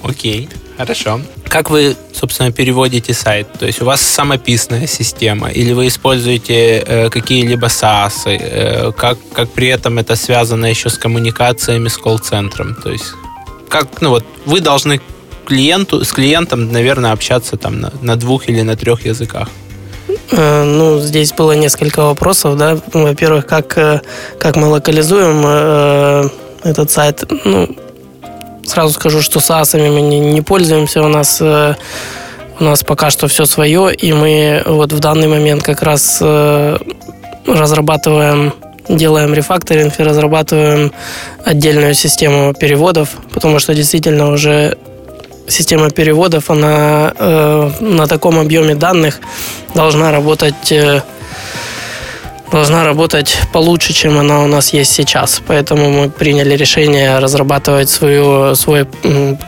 Окей, хорошо. Как вы, собственно, переводите сайт? То есть у вас самописная система или вы используете э, какие-либо SaaS? Э, как, как при этом это связано еще с коммуникациями с колл-центром? То есть как, ну вот, вы должны клиенту, с клиентом, наверное, общаться там на, на двух или на трех языках. Э, ну, здесь было несколько вопросов, да. Во-первых, как, э, как мы локализуем э, этот сайт. Ну, сразу скажу, что SaaS мы не, не пользуемся. У нас, э, у нас пока что все свое, и мы вот в данный момент как раз э, разрабатываем делаем рефакторинг и разрабатываем отдельную систему переводов, потому что действительно уже система переводов, она э, на таком объеме данных должна работать э, должна работать получше, чем она у нас есть сейчас. Поэтому мы приняли решение разрабатывать свою, свой,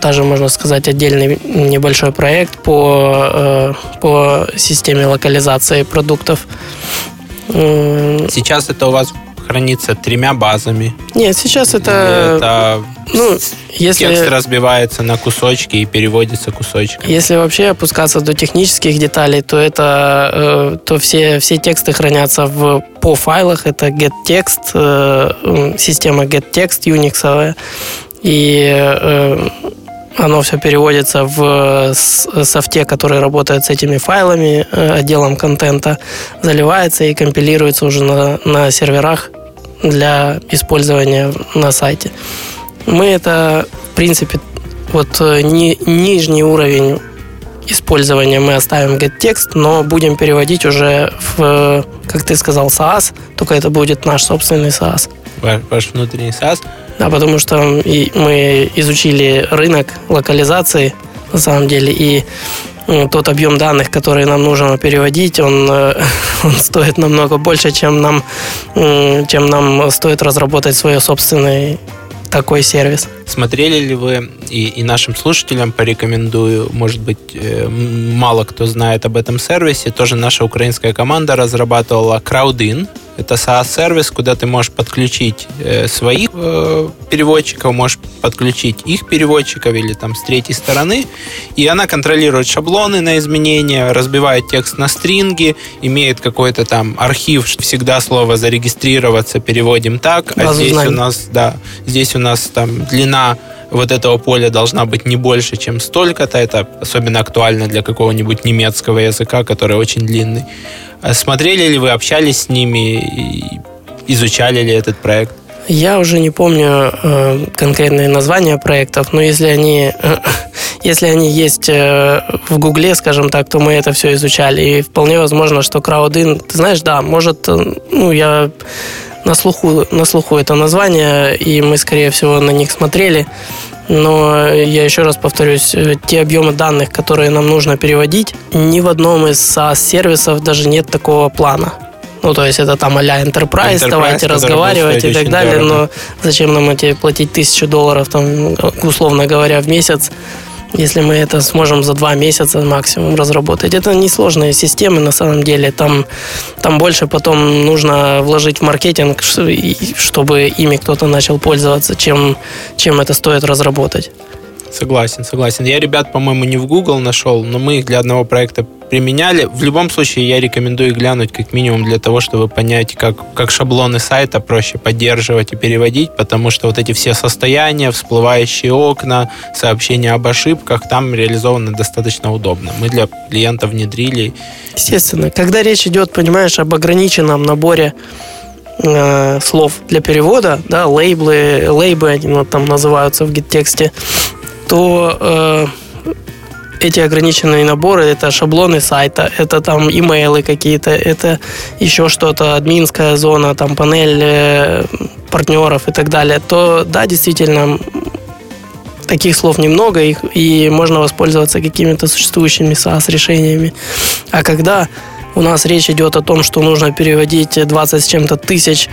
даже можно сказать, отдельный небольшой проект по, э, по системе локализации продуктов. Сейчас это у вас хранится тремя базами. Нет, сейчас это... Это ну, если... Текст разбивается на кусочки и переводится кусочками. Если вообще опускаться до технических деталей, то это э, то все, все тексты хранятся в, по файлах. Это getText, э, система getText Unix. И э, оно все переводится в софте, который работает с этими файлами, отделом контента, заливается и компилируется уже на, на серверах для использования на сайте. Мы это, в принципе, вот э, ни, нижний уровень использования мы оставим get-текст, но будем переводить уже в, как ты сказал, SaaS, только это будет наш собственный SaaS. Ваш, ваш внутренний SaaS? Да, потому что мы изучили рынок локализации, на самом деле, и тот объем данных, который нам нужно переводить, он, э, он стоит намного больше, чем нам, чем нам стоит разработать свой собственный такой сервис. Смотрели ли вы, и, и нашим слушателям порекомендую, может быть, э, мало кто знает об этом сервисе, тоже наша украинская команда разрабатывала Crowdin, это SaaS-сервис, куда ты можешь подключить э, своих э, переводчиков, можешь подключить их переводчиков или там с третьей стороны, и она контролирует шаблоны на изменения, разбивает текст на стринги, имеет какой-то там архив, всегда слово зарегистрироваться переводим так, а Базу здесь у нас, да, здесь у нас там длина вот этого поля должна быть не больше, чем столько-то. Это особенно актуально для какого-нибудь немецкого языка, который очень длинный. А смотрели ли вы, общались с ними, изучали ли этот проект? Я уже не помню э, конкретные названия проектов, но если они, э, если они есть э, в Гугле, скажем так, то мы это все изучали. И вполне возможно, что Crowdin, ты знаешь, да, может, э, ну, я на слуху, на слуху это название, и мы, скорее всего, на них смотрели. Но я еще раз повторюсь, те объемы данных, которые нам нужно переводить, ни в одном из SaaS-сервисов даже нет такого плана. Ну, то есть это там а-ля Enterprise, Enterprise давайте разговаривать и так далее, дорого. но зачем нам эти платить тысячу долларов, там, условно говоря, в месяц, если мы это сможем за два месяца максимум разработать. Это несложные системы на самом деле. Там, там больше потом нужно вложить в маркетинг, чтобы ими кто-то начал пользоваться, чем, чем это стоит разработать. Согласен, согласен. Я ребят, по-моему, не в Google нашел, но мы их для одного проекта применяли. В любом случае, я рекомендую глянуть как минимум для того, чтобы понять, как, как шаблоны сайта проще поддерживать и переводить, потому что вот эти все состояния, всплывающие окна, сообщения об ошибках, там реализованы достаточно удобно. Мы для клиента внедрили. Естественно. Когда речь идет, понимаешь, об ограниченном наборе э, слов для перевода, да, лейблы, лейбы они вот, там называются в гид-тексте, то э, эти ограниченные наборы это шаблоны сайта, это там имейлы какие-то, это еще что-то, админская зона, там панель э, партнеров и так далее, то да, действительно, таких слов немного, их, и можно воспользоваться какими-то существующими SaaS-решениями. А когда у нас речь идет о том, что нужно переводить 20 с чем-то тысяч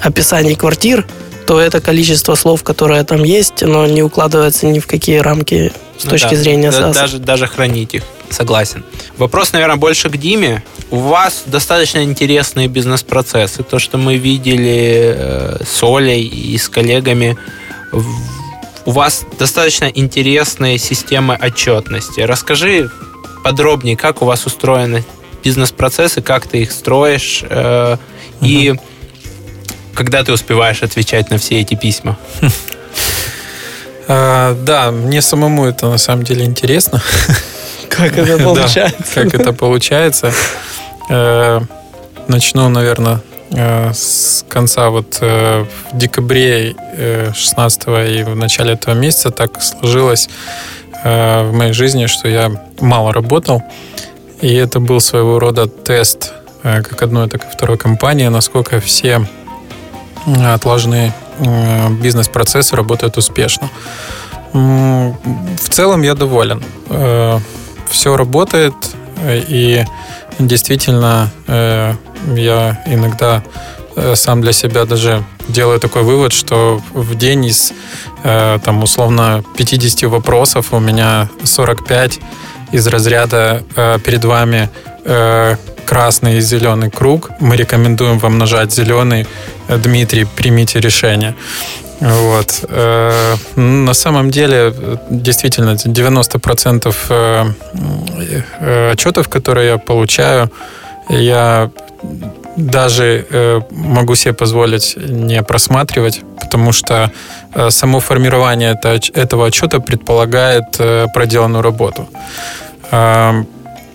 описаний квартир, то это количество слов, которое там есть, оно не укладывается ни в какие рамки с ну точки да, зрения да, Даже, даже хранить их. Согласен. Вопрос, наверное, больше к Диме. У вас достаточно интересные бизнес-процессы. То, что мы видели э, с Олей и с коллегами, у вас достаточно интересные системы отчетности. Расскажи подробнее, как у вас устроены бизнес-процессы, как ты их строишь, э, угу. и когда ты успеваешь отвечать на все эти письма? А, да, мне самому это на самом деле интересно. Как это получается? как это получается. Э, начну, наверное, э, с конца вот э, в декабре 16 и в начале этого месяца так сложилось в моей жизни, что я мало работал. И это был своего рода тест как одной, так и второй компании, насколько все отлаженные бизнес-процессы работают успешно. В целом я доволен. Все работает, и действительно я иногда сам для себя даже делаю такой вывод, что в день из там условно 50 вопросов у меня 45 из разряда перед вами красный и зеленый круг. Мы рекомендуем вам нажать зеленый. Дмитрий, примите решение. Вот. Э, на самом деле, действительно, 90% э, э, отчетов, которые я получаю, я даже могу себе позволить не просматривать, потому что само формирование этого отчета предполагает проделанную работу. К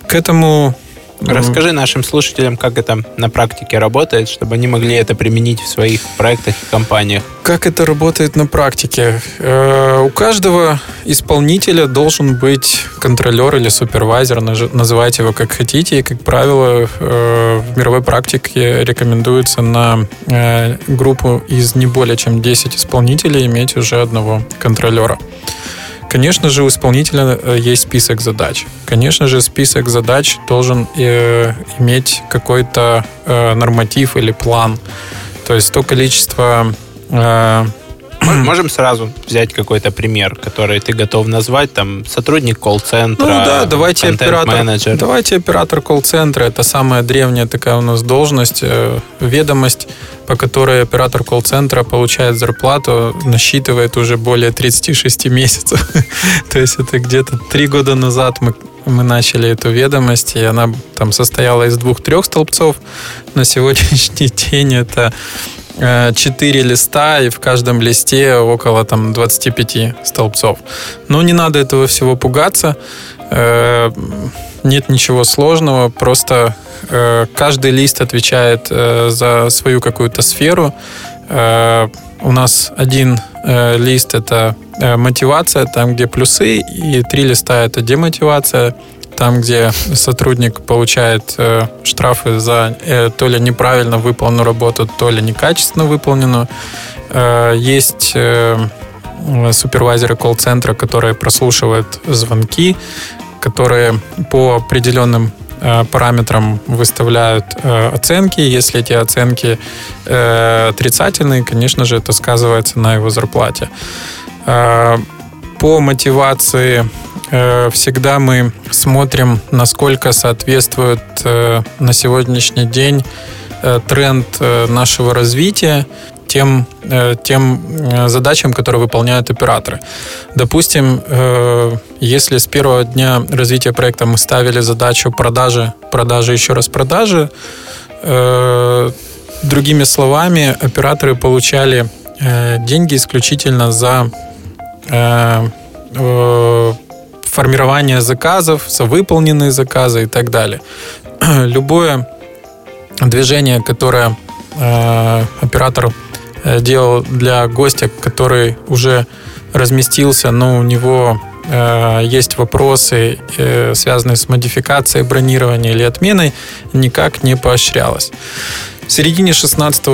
этому Расскажи нашим слушателям, как это на практике работает, чтобы они могли это применить в своих проектах и компаниях. Как это работает на практике? Э, у каждого исполнителя должен быть контролер или супервайзер, называйте его как хотите. И, как правило, э, в мировой практике рекомендуется на э, группу из не более чем 10 исполнителей иметь уже одного контролера. Конечно же, у исполнителя э, есть список задач. Конечно же, список задач должен э, иметь какой-то э, норматив или план. То есть то количество э, Можем сразу взять какой-то пример, который ты готов назвать, там, сотрудник колл-центра, ну, да, давайте оператор, менеджер. Давайте оператор колл-центра, это самая древняя такая у нас должность, э, ведомость, по которой оператор колл-центра получает зарплату, насчитывает уже более 36 месяцев. То есть это где-то три года назад мы мы начали эту ведомость, и она там состояла из двух-трех столбцов. На сегодняшний день это Э, четыре листа, и в каждом листе около там 25 столбцов. Но не надо этого всего пугаться. Э, нет ничего сложного, просто э, каждый лист отвечает за свою какую-то сферу. У нас один лист это мотивация, там где плюсы, и три листа это демотивация там, где сотрудник получает э, штрафы за э, то ли неправильно выполненную работу, то ли некачественно выполненную. Э, есть э, супервайзеры колл-центра, которые прослушивают звонки, которые по определенным э, параметрам выставляют э, оценки. Если эти оценки э, отрицательные, конечно же, это сказывается на его зарплате. Э, по мотивации всегда мы смотрим, насколько соответствует э, на сегодняшний день э, тренд нашего развития тем, тем задачам, которые выполняют операторы. Допустим, если с первого дня развития проекта мы ставили задачу продажи, продажи, еще раз продажи, другими словами, операторы получали деньги исключительно за формирование заказов, за выполненные заказы и так далее. Любое движение, которое э, оператор э, делал для гостя, который уже разместился, но у него э, есть вопросы, э, связанные с модификацией бронирования или отменой, никак не поощрялось. В середине 2016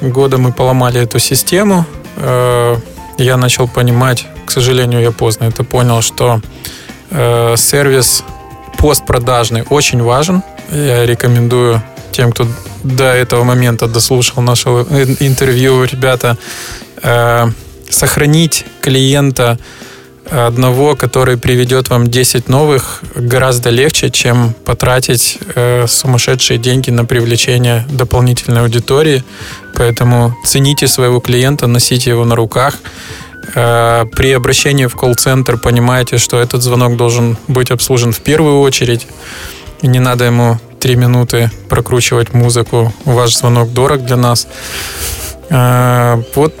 года мы поломали эту систему. Э, я начал понимать, к сожалению, я поздно это понял, что Э, сервис постпродажный очень важен. Я рекомендую тем, кто до этого момента дослушал наше интервью, ребята, э, сохранить клиента одного, который приведет вам 10 новых, гораздо легче, чем потратить э, сумасшедшие деньги на привлечение дополнительной аудитории. Поэтому цените своего клиента, носите его на руках. Э, при обращении в колл-центр понимаете, что этот звонок должен быть обслужен в первую очередь, и не надо ему три минуты прокручивать музыку. Ваш звонок дорог для нас. Э, вот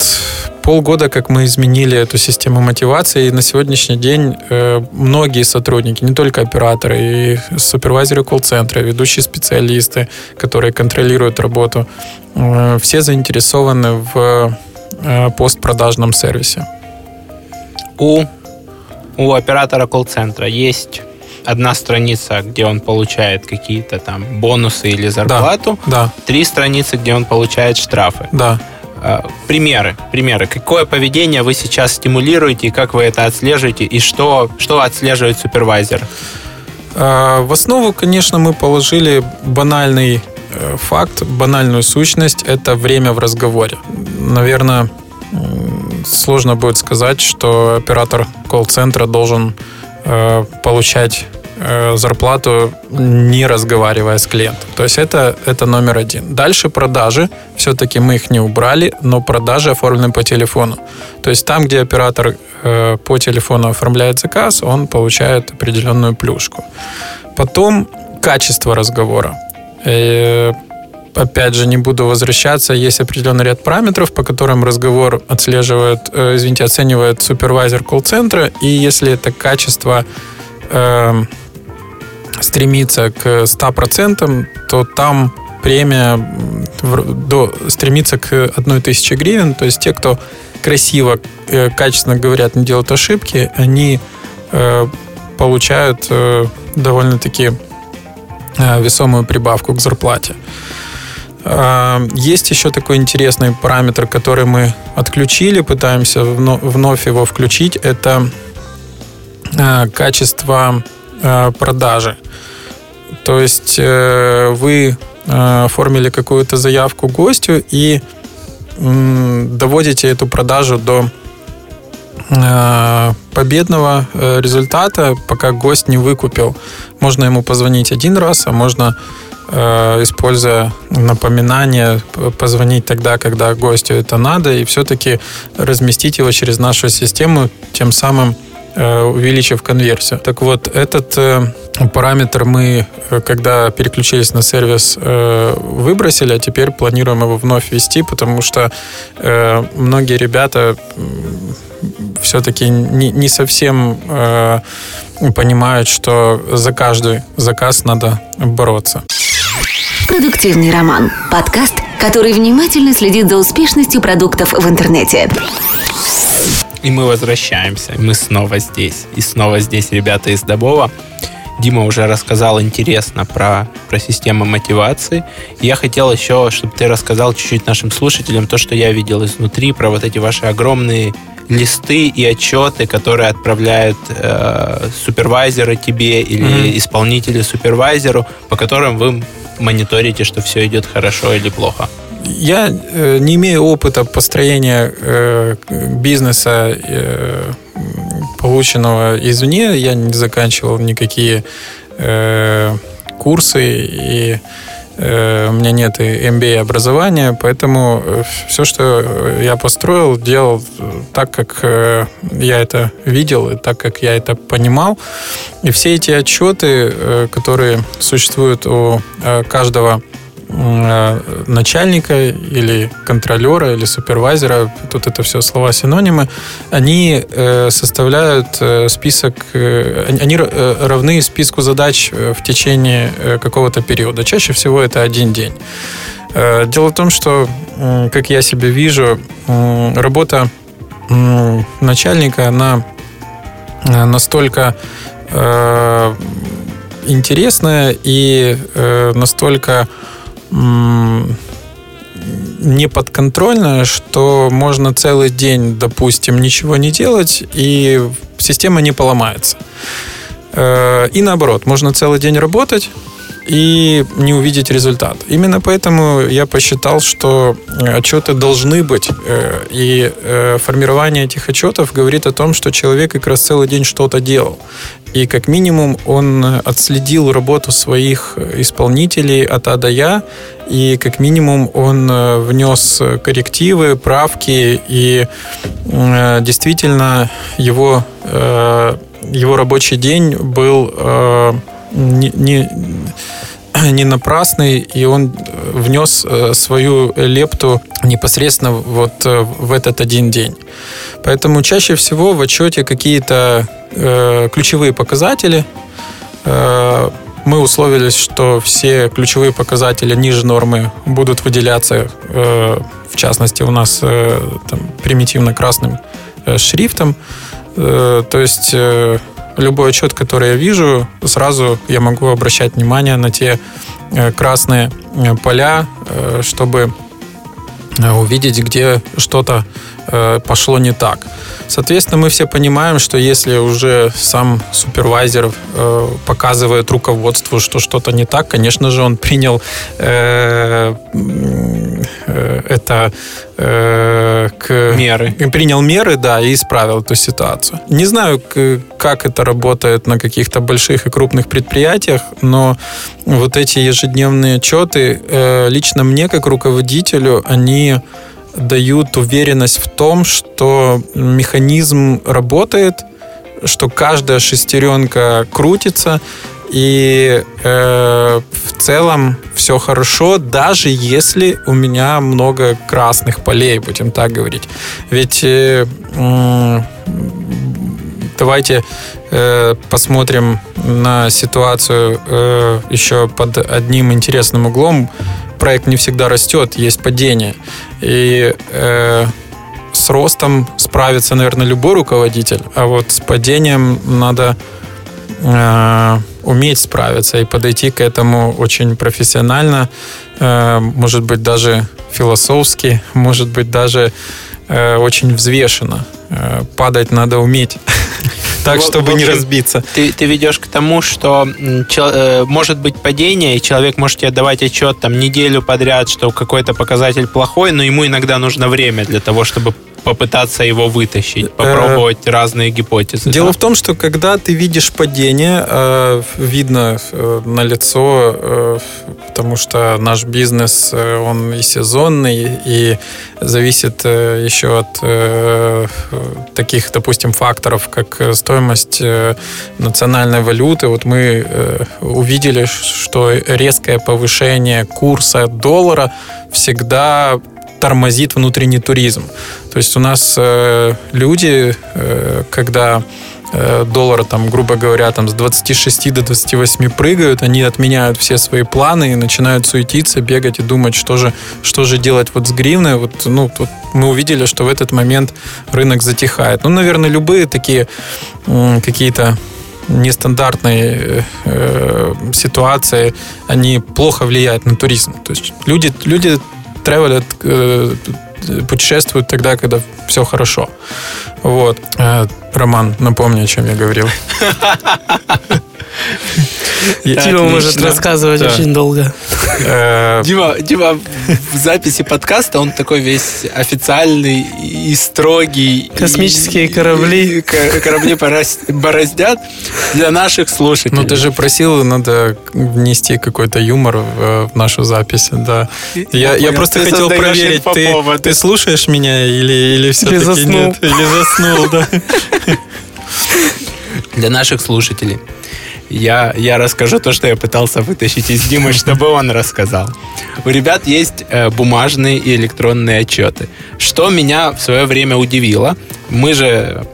полгода, как мы изменили эту систему мотивации, и на сегодняшний день э, многие сотрудники, не только операторы, и супервайзеры колл-центра, ведущие специалисты, которые контролируют работу, все заинтересованы в постпродажном сервисе. У, у оператора колл-центра есть одна страница, где он получает какие-то там бонусы или зарплату, Да, три страницы, где он получает штрафы. да. Э, Примеры, примеры. Какое поведение вы сейчас стимулируете, и как вы это отслеживаете, и что, что отслеживает супервайзер? А, В основу, конечно, мы положили банальный э, факт, банальную сущность – это время в разговоре. Наверное, сложно будет сказать, что оператор колл-центра должен э, получать э, зарплату, не разговаривая с клиентом. То есть это, это номер один. Дальше продажи. Все-таки мы их не убрали, но продажи оформлены по телефону. То есть там, где оператор э, по телефону оформляет заказ, он получает определенную плюшку. Потом качество разговора. Опять же, не буду возвращаться. Есть определенный ряд параметров, по которым разговор отслеживает, э, извините, оценивает супервайзер колл-центра. И если это качество э, стремится к 100%, то там премия в- до, стремится к 1000 гривен. То есть те, кто красиво, э, качественно говорят, не делают ошибки, они э, получают э, довольно-таки э, весомую прибавку к зарплате. А, Есть еще такой интересный параметр, который мы отключили, пытаемся вно- вновь его включить. Это э, качество э, продажи. То есть э, вы оформили какую-то заявку гостю и доводите эту продажу до победного э, результата, пока гость не выкупил. Можно ему позвонить один раз, а можно, используя напоминание, позвонить тогда, когда гостю это надо, и все-таки разместить его через нашу систему, тем самым э, увеличив конверсию. Так вот, этот э, параметр мы, э, когда переключились на сервис, э, выбросили, а теперь планируем его вновь ввести, потому что э, многие ребята все-таки не, не совсем э, понимают, что за каждый заказ надо бороться. Продуктивный роман. Подкаст, который внимательно следит за успешностью продуктов в интернете. И мы возвращаемся. Мы снова здесь. И снова здесь ребята из Добова. Дима уже рассказал интересно про, про систему мотивации. Я хотел еще, чтобы ты рассказал чуть-чуть нашим слушателям то, что я видел изнутри, про вот эти ваши огромные листы и отчеты, которые отправляют э, супервайзеры тебе или Мгм. исполнители супервайзеру, по которым вы мониторите, что все идет хорошо или плохо. Я э, не имею опыта построения э, бизнеса, э, полученного извне. Я не заканчивал никакие э, курсы, и у меня нет и MBA образования, поэтому все, что я построил, делал так, как э, я это видел, и так, как я это понимал. И все эти отчеты, э, которые существуют у э, каждого э, начальника или контролера или супервайзера, тут это все слова синонимы, они э, составляют э, список, э, они- э, равны списку задач э, в течение э, какого-то периода. Чаще всего это один день. Э, Дело в том, что, как я себе вижу, работа начальника, она э, настолько э, интересная и э, настолько м, неподконтрольная, что можно целый день, допустим, ничего не делать, и система не поломается. Э, И наоборот, можно целый день работать и не увидеть результат. Именно поэтому я посчитал, что э, отчеты должны быть. э, И э, формирование этих отчетов говорит о том, что человек как раз целый день что-то делал. И как минимум он отследил работу своих исполнителей от А до Я, и как минимум он внес коррективы, правки, и действительно его, его рабочий день был не, не- не напрасный, и он внес свою лепту непосредственно вот в этот один день. Поэтому чаще всего в отчете какие-то ключевые показатели, мы условились, что все ключевые показатели ниже нормы будут выделяться, в частности, у нас там, примитивно красным шрифтом. То есть любой отчет, который я вижу, сразу я могу обращать внимание на те э, красные э, поля, э, чтобы увидеть, где что-то пошло не так. Соответственно, мы все понимаем, что если уже сам супервайзер э, показывает руководству, что что-то не так, конечно же, он принял э, э, это э, к... Меры. Принял меры, да, и исправил эту ситуацию. Не знаю, как это работает на каких-то больших и крупных предприятиях, но вот эти ежедневные отчеты э, лично мне, как руководителю, они дают уверенность в том, что механизм работает, что каждая шестеренка крутится, и э, в целом все хорошо, даже если у меня много красных полей, будем так говорить. Ведь э, э, давайте э, посмотрим на ситуацию э, еще под одним интересным углом проект не всегда растет, есть падение. И э, с ростом справится, наверное, любой руководитель, а вот с падением надо э, уметь справиться и подойти к этому очень профессионально, э, может быть, даже философски, может быть, даже очень взвешенно. Э, падать надо уметь. так, чтобы не разбиться. Ты, ты ведешь к тому, что э, может быть падение, и человек может тебе давать отчет там неделю подряд, что какой-то показатель плохой, но ему иногда нужно время для того, чтобы попытаться его вытащить, э, попробовать э, разные гипотезы. Дело да? в том, что когда ты видишь падение, э, видно э, на лицо, э, потому что наш бизнес, э, он и сезонный, и зависит э, еще от э, таких, допустим, факторов, как стоимость э, национальной валюты. Вот мы э, увидели, что резкое повышение курса доллара всегда тормозит внутренний туризм. То есть у нас э, люди, э, когда э, доллара, там, грубо говоря, там, с 26 до 28 прыгают, они отменяют все свои планы и начинают суетиться, бегать и думать, что же, что же делать вот с гривной. Вот, ну, вот мы увидели, что в этот момент рынок затихает. Ну, наверное, любые такие э, какие-то нестандартные э, ситуации, они плохо влияют на туризм. То есть люди, люди тревелят, э, путешествуют тогда, когда все хорошо. Вот. Э, Роман, напомни, о чем я говорил. Дима может рассказывать очень долго. Э, Дима, Дима в записи подкаста, он такой весь официальный и строгий. Космические корабли. Корабли бороздят для наших слушателей. Ну, ты же просил, надо внести какой-то юмор в нашу запись, да. Я, просто хотел проверить, ты, слушаешь меня или, или все-таки нет? Или заснул, да. Для наших слушателей я, я расскажу то, что я пытался вытащить из Димы, чтобы он рассказал. У ребят есть э, бумажные и электронные отчеты. Что меня в свое время удивило, мы же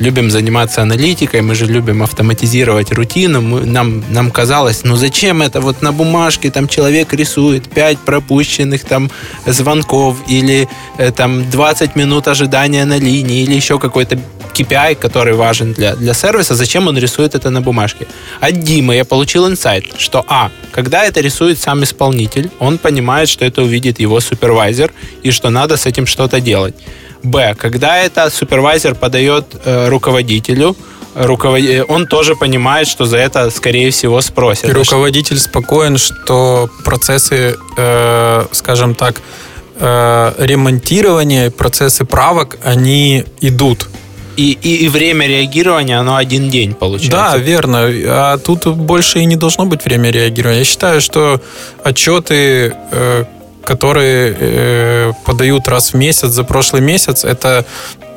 любим заниматься аналитикой, мы же любим автоматизировать рутину. Мы, нам, нам казалось, ну зачем это вот на бумажке там человек рисует 5 пропущенных там звонков или э, там 20 минут ожидания на линии или еще какой-то KPI, который важен для, для сервиса, зачем он рисует это на бумажке. От Димы я получил инсайт, что а, когда это рисует сам исполнитель, он понимает, что это увидит его супервайзер и что надо с этим что-то делать. Б. Когда это супервайзер подает э, руководителю, руковод... Э, он тоже понимает, что за это, скорее всего, спросят. И руководитель спокоен, что процессы, э, скажем так, э, ремонтирования, процессы правок, они идут. И, и, и время реагирования, оно один день получается. Да, верно. А тут больше и не должно быть время реагирования. Я считаю, что отчеты, э, которые э, подают раз в месяц за прошлый месяц, это,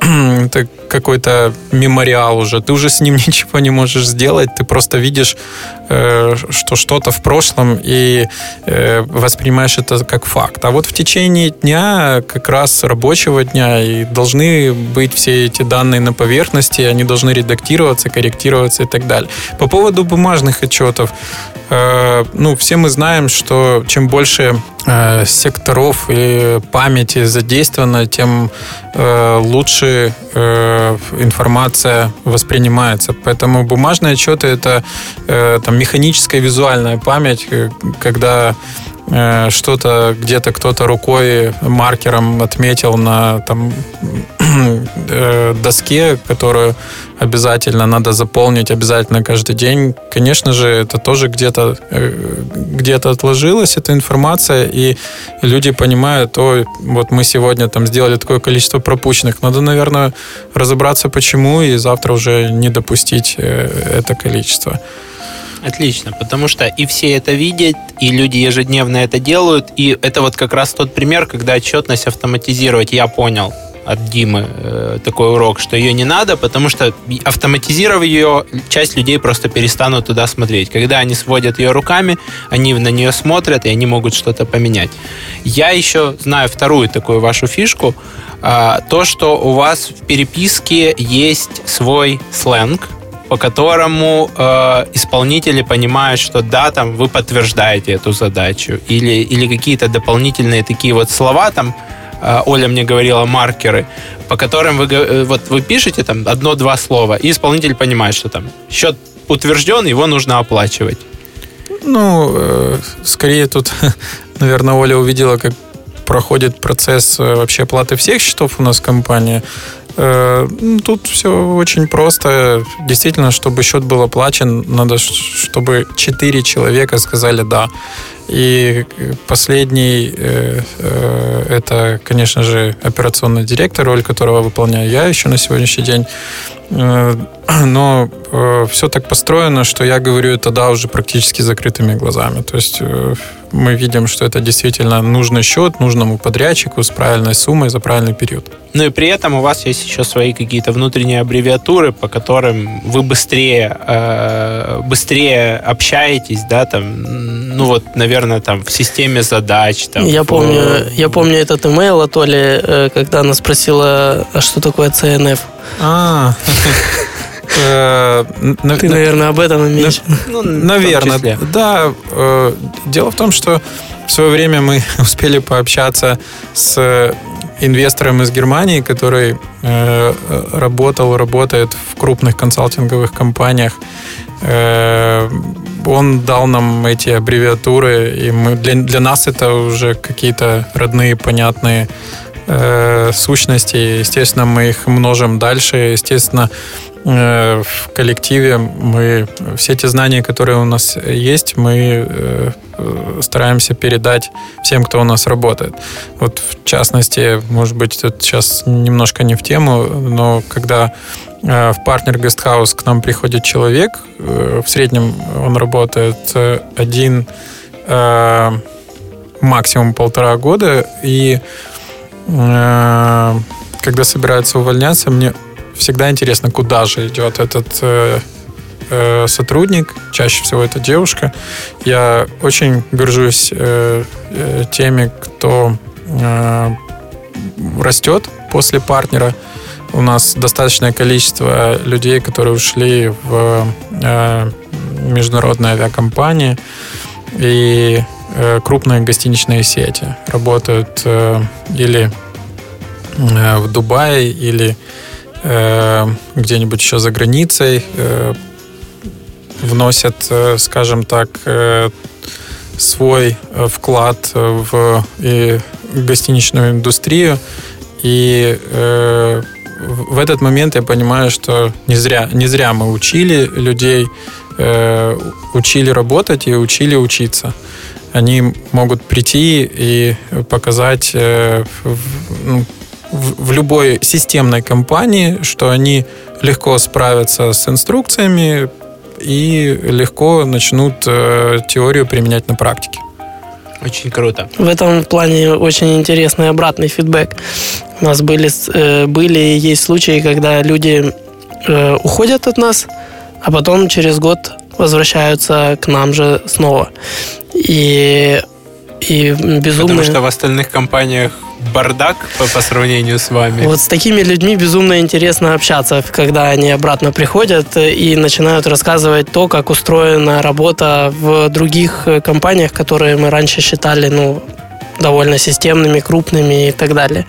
это какой-то мемориал уже. Ты уже с ним ничего не можешь сделать. Ты просто видишь, э, что что-то в прошлом и э, воспринимаешь это как факт. А вот в течение дня, как раз рабочего дня, и должны быть все эти данные на поверхности, они должны редактироваться, корректироваться и так далее. По поводу бумажных отчетов. Э, ну, все мы знаем, что чем больше э, секторов и памяти задействовано, тем э, лучше информация воспринимается. Поэтому бумажные отчеты это там, механическая визуальная память, когда Э, что-то где-то кто-то рукой маркером отметил на там э, доске, которую обязательно надо заполнить обязательно каждый день. Конечно же, это тоже где-то э, где-то отложилась эта информация, и люди понимают, ой, вот мы сегодня там сделали такое количество пропущенных. Надо, наверное, разобраться, почему, и завтра уже не допустить это количество. Отлично, потому что и все это видят, и люди ежедневно это делают, и это вот как раз тот пример, когда отчетность автоматизировать, я понял от Димы э, такой урок, что ее не надо, потому что автоматизировав ее, часть людей просто перестанут туда смотреть. Когда они сводят ее руками, они на нее смотрят, и они могут что-то поменять. Я еще знаю вторую такую вашу фишку, э, то, что у вас в переписке есть свой сленг, по которому э, исполнители понимают, что да, там вы подтверждаете эту задачу, или, или какие-то дополнительные такие вот слова, там э, Оля мне говорила маркеры, по которым вы, э, вот вы пишете там одно-два слова, и исполнитель понимает, что там счет утвержден, его нужно оплачивать. Ну, э, скорее тут, наверное, Оля увидела, как проходит процесс вообще оплаты всех счетов у нас в компании. Э, ну, тут все очень просто. Действительно, чтобы счет был оплачен, надо, чтобы четыре человека сказали «да». И последний э, э, это, конечно же, операционный директор, роль которого выполняю я еще на сегодняшний день. Но все так построено, что я говорю это да уже практически закрытыми глазами. То есть мы видим, что это действительно нужный счет нужному подрядчику с правильной суммой за правильный период. Ну и при этом у вас есть еще свои какие-то внутренние аббревиатуры, по которым вы быстрее, э, быстрее общаетесь, да, там, ну вот, наверное, там в системе задач. Там, я, в... помню, я помню этот имейл от Оли, э, когда она спросила, а что такое CNF? А, э, Ты, наверное, об этом имеешь. Ну, наверное, да. Э, дело в том, что в свое время мы успели пообщаться с инвестором из Германии, который э, работал, работает в крупных консалтинговых компаниях. Э, он дал нам эти аббревиатуры, и мы, для, для нас это уже какие-то родные, понятные э, сущности. Естественно, мы их множим дальше. Естественно, в коллективе мы все те знания, которые у нас есть, мы э, стараемся передать всем, кто у нас работает. Вот в частности, может быть, это сейчас немножко не в тему, но когда э, в партнер гестхаус к нам приходит человек, в среднем он работает один, максимум полтора года, и когда собирается увольняться, мне всегда интересно, куда же идет этот э, э, сотрудник. Чаще всего это девушка. Я очень горжусь э, э, теми, кто э, растет после партнера. У нас достаточное количество людей, которые ушли в э, международные авиакомпании и э, крупные гостиничные сети. Работают э, или э, в Дубае, или Э, где-нибудь еще за границей, э, вносят, э, скажем так, свой вклад в гостиничную индустрию. И в этот момент я понимаю, что не зря, не зря мы учили людей, учили работать и учили учиться. Они могут прийти и показать ну, в, в любой системной компании, что они легко справятся с инструкциями и легко начнут э, теорию применять на практике. Очень круто. В этом плане очень интересный обратный фидбэк. У нас были, э, были и есть случаи, когда люди э, уходят от нас, а потом через год возвращаются к нам же снова. И, и безумно... Потому что в остальных компаниях бардак по, по сравнению с вами. Вот с такими людьми безумно интересно общаться, когда они обратно приходят и начинают рассказывать то, как устроена работа в других компаниях, которые мы раньше считали, ну, довольно системными, крупными и так далее.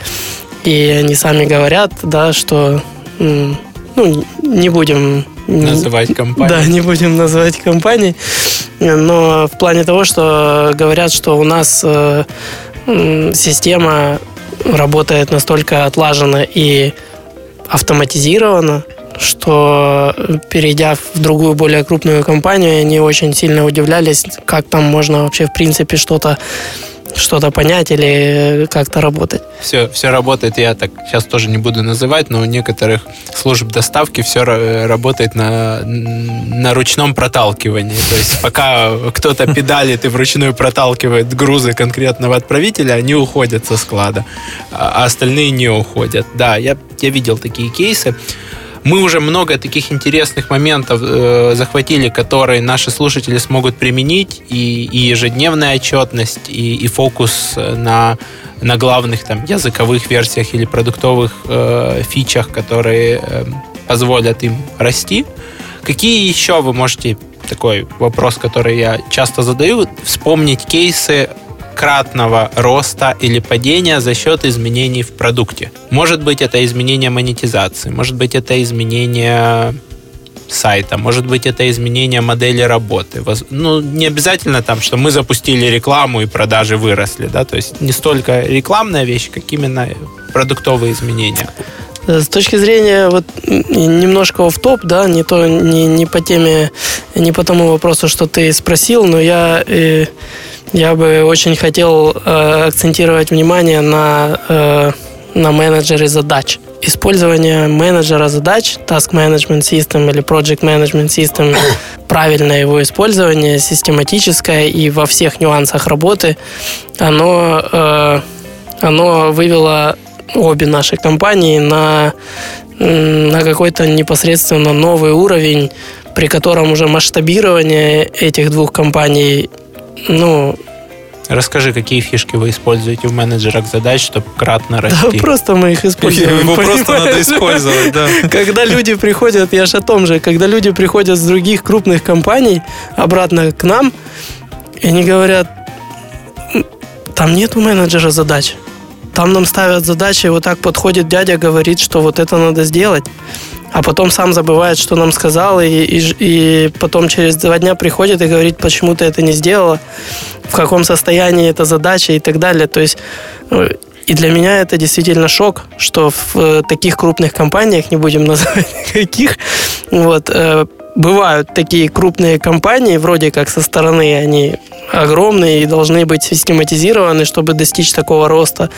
И они сами говорят, да, что ну, не будем называть компании. Да, не будем называть компании. Но в плане того, что говорят, что у нас э, система работает настолько отлаженно и автоматизирована, что перейдя в другую, более крупную компанию, они очень сильно удивлялись, как там можно вообще в принципе что-то что-то понять или как-то работать. Все, все работает, я так сейчас тоже не буду называть, но у некоторых служб доставки все работает на, на ручном проталкивании. То есть пока кто-то педалит и вручную проталкивает грузы конкретного отправителя, они уходят со склада, а остальные не уходят. Да, я, я видел такие кейсы. Мы уже много таких интересных моментов э, захватили, которые наши слушатели смогут применить, и, и ежедневная отчетность, и, и фокус на, на главных там языковых версиях или продуктовых э, фичах, которые э, позволят им расти. Какие еще вы можете такой вопрос, который я часто задаю, вспомнить кейсы кратного роста или падения за счет изменений в продукте. Может быть, это изменение монетизации, может быть, это изменение сайта, может быть, это изменение модели работы. Ну, не обязательно там, что мы запустили рекламу и продажи выросли, да, то есть не столько рекламная вещь, как именно продуктовые изменения. С точки зрения вот немножко в топ, да, не то не, не по теме, не по тому вопросу, что ты спросил, но я э, я бы очень хотел э, акцентировать внимание на, э, на менеджере задач. Использование менеджера задач, Task Management System или Project Management System, правильное его использование, систематическое и во всех нюансах работы, оно, э, оно вывело обе наши компании на, на какой-то непосредственно новый уровень, при котором уже масштабирование этих двух компаний ну, Расскажи, какие фишки вы используете в менеджерах задач, чтобы кратно расти? Да, просто мы их используем. Его просто надо использовать, да. Когда люди приходят, я же о том же, когда люди приходят с других крупных компаний обратно к нам, и они говорят, там нету менеджера задач. Там нам ставят задачи, вот так подходит дядя, говорит, что вот это надо сделать а потом сам забывает, что нам сказал, и, и, и потом через два дня приходит и говорит, почему ты это не сделала, в каком состоянии эта задача и так далее. То есть э, и для меня это действительно шок, что в э, таких крупных компаниях, не будем называть каких, вот, э, бывают такие крупные компании, вроде как со стороны они огромные и должны быть систематизированы, чтобы достичь такого роста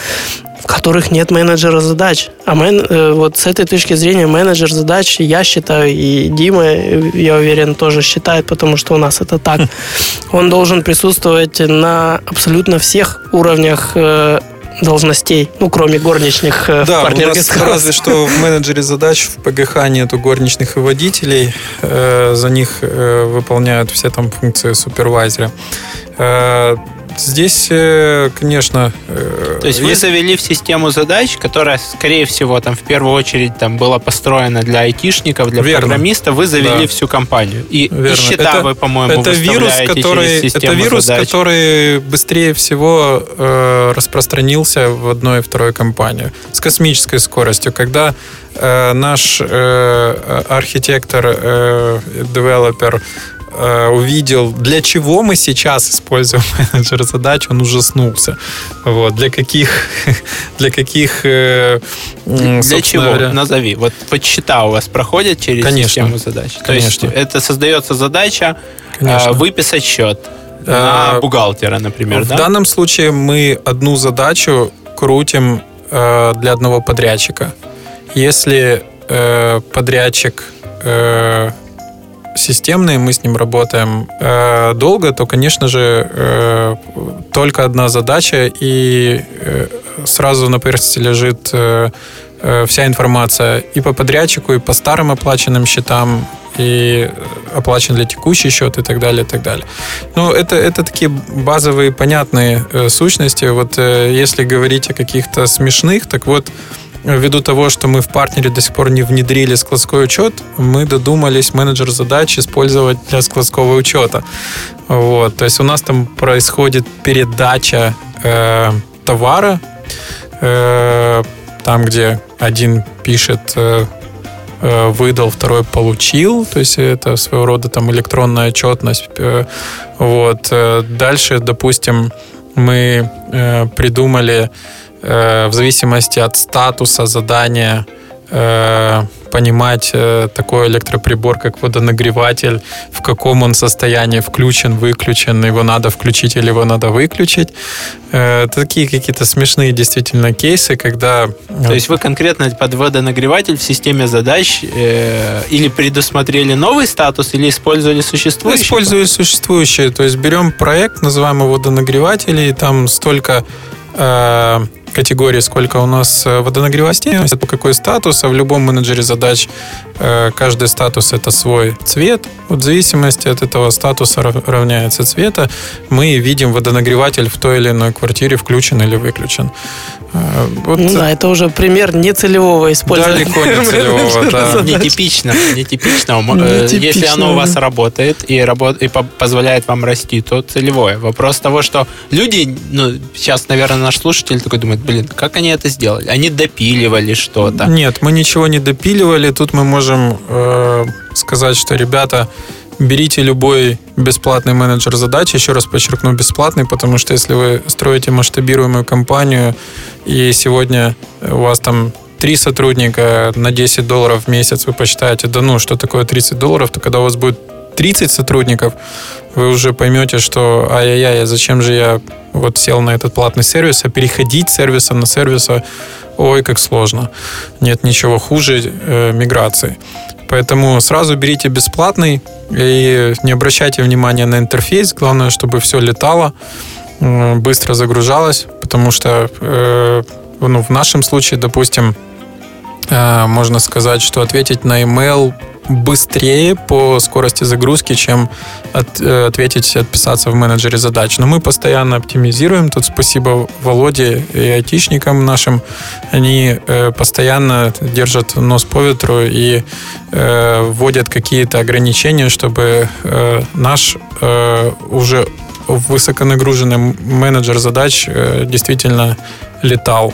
в которых нет менеджера задач. А мен, э, вот с этой точки зрения менеджер задач, я считаю, и Дима, я уверен, тоже считает, потому что у нас это так. Он должен присутствовать на абсолютно всех уровнях э, должностей, ну, кроме горничных э, да, у нас разве что в менеджере задач в ПГХ нету горничных и водителей. За них выполняют все там функции супервайзера. Здесь, э, конечно... Э, То есть вы завели в систему задач, которая, скорее всего, там в первую очередь там была построена для айтишников, для Верно. программистов. Вы завели да. всю компанию. И, и счета это, вы, по-моему, это вирус, который, Это вирус, задач. который быстрее всего э, распространился в одной и второй компании. С космической скоростью. Когда э, наш э, архитектор, э, девелопер э, увидел, для чего мы сейчас используем менеджер задач, он ужаснулся. Вот, для каких, для каких, э, для чего? Говоря... Назови. Вот подсчета у вас проходят через конечно, систему задач. Конечно. То есть это создается задача конечно. Э, выписать счет на бухгалтера, например. В да? данном случае мы одну задачу крутим э, для одного подрядчика. Если э, подрядчик э, системный, мы с ним работаем э, долго, то, конечно же, э, только одна задача, и э, сразу на поверхности лежит э, вся информация и по подрядчику, и по старым оплаченным счетам, и оплачен для текущий счет и так далее, и так далее. Ну, это, это такие базовые, понятные э, сущности. Вот э, если говорить о каких-то смешных, так вот, ввиду того, что мы в партнере до сих пор не внедрили складской учет, мы додумались менеджер задач использовать для складского учета. Вот, то есть у нас там происходит передача э, товара, э, там, где один пишет э, э выдал, второй получил, то есть это своего рода там электронная отчетность. Э, вот. Э, дальше, допустим, мы придумали в зависимости от статуса задания понимать э, такой электроприбор, как водонагреватель, в каком он состоянии, включен, выключен, его надо включить или его надо выключить. Э, такие какие-то смешные действительно кейсы, когда... То есть вы конкретно под водонагреватель в системе задач э, или предусмотрели новый статус, или использовали существующий? Использовали существующий. То есть берем проект, называем его водонагреватели, и там столько э, категории, сколько у нас э, водонагревателей, по какой статус, а в любом менеджере задач э, каждый статус это свой цвет. Вот в зависимости от этого статуса равняется цвета, мы видим водонагреватель в той или иной квартире включен или выключен. Э, вот. Ну да, это уже пример нецелевого использования. Далеко не целевого, да. Нетипично, нетипично. Если оно у вас работает и, работ, и позволяет вам расти, то целевое. Вопрос того, что люди, ну, сейчас, наверное, наш слушатель такой думает, блин, как они это сделали? Они допиливали что-то. Нет, мы ничего не допиливали. Тут мы можем э, сказать, что ребята берите любой бесплатный менеджер задач. Еще раз подчеркну, бесплатный, потому что если вы строите масштабируемую компанию, и сегодня у вас там три сотрудника на 10 долларов в месяц, вы посчитаете, да ну, что такое 30 долларов, то когда у вас будет 30 сотрудников, вы уже поймете, что ай-яй-яй, зачем же я вот сел на этот платный сервис, а переходить с сервиса на сервиса, ой, как сложно. Нет ничего хуже э, миграции. Поэтому сразу берите бесплатный и не обращайте внимания на интерфейс. Главное, чтобы все летало, быстро загружалось, потому что э, ну, в нашем случае, допустим, э, можно сказать, что ответить на email быстрее по скорости загрузки, чем от, э, ответить, отписаться в менеджере задач. Но мы постоянно оптимизируем. Тут спасибо Володе и айтишникам нашим. Они э, постоянно держат нос по ветру и э, вводят какие-то ограничения, чтобы э, наш э, уже высоконагруженный менеджер задач э, действительно летал.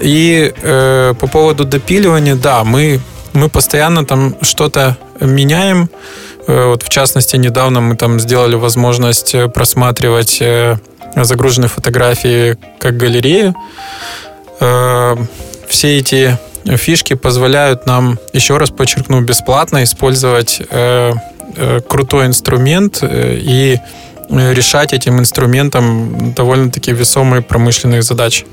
И э, по поводу допиливания, да, мы мы постоянно там что-то меняем. Э, вот в частности, недавно мы там сделали возможность э, просматривать э, загруженные фотографии как галерею. Все эти фишки позволяют нам, еще раз подчеркну, бесплатно использовать крутой инструмент и решать этим инструментом довольно-таки весомые промышленные задачи.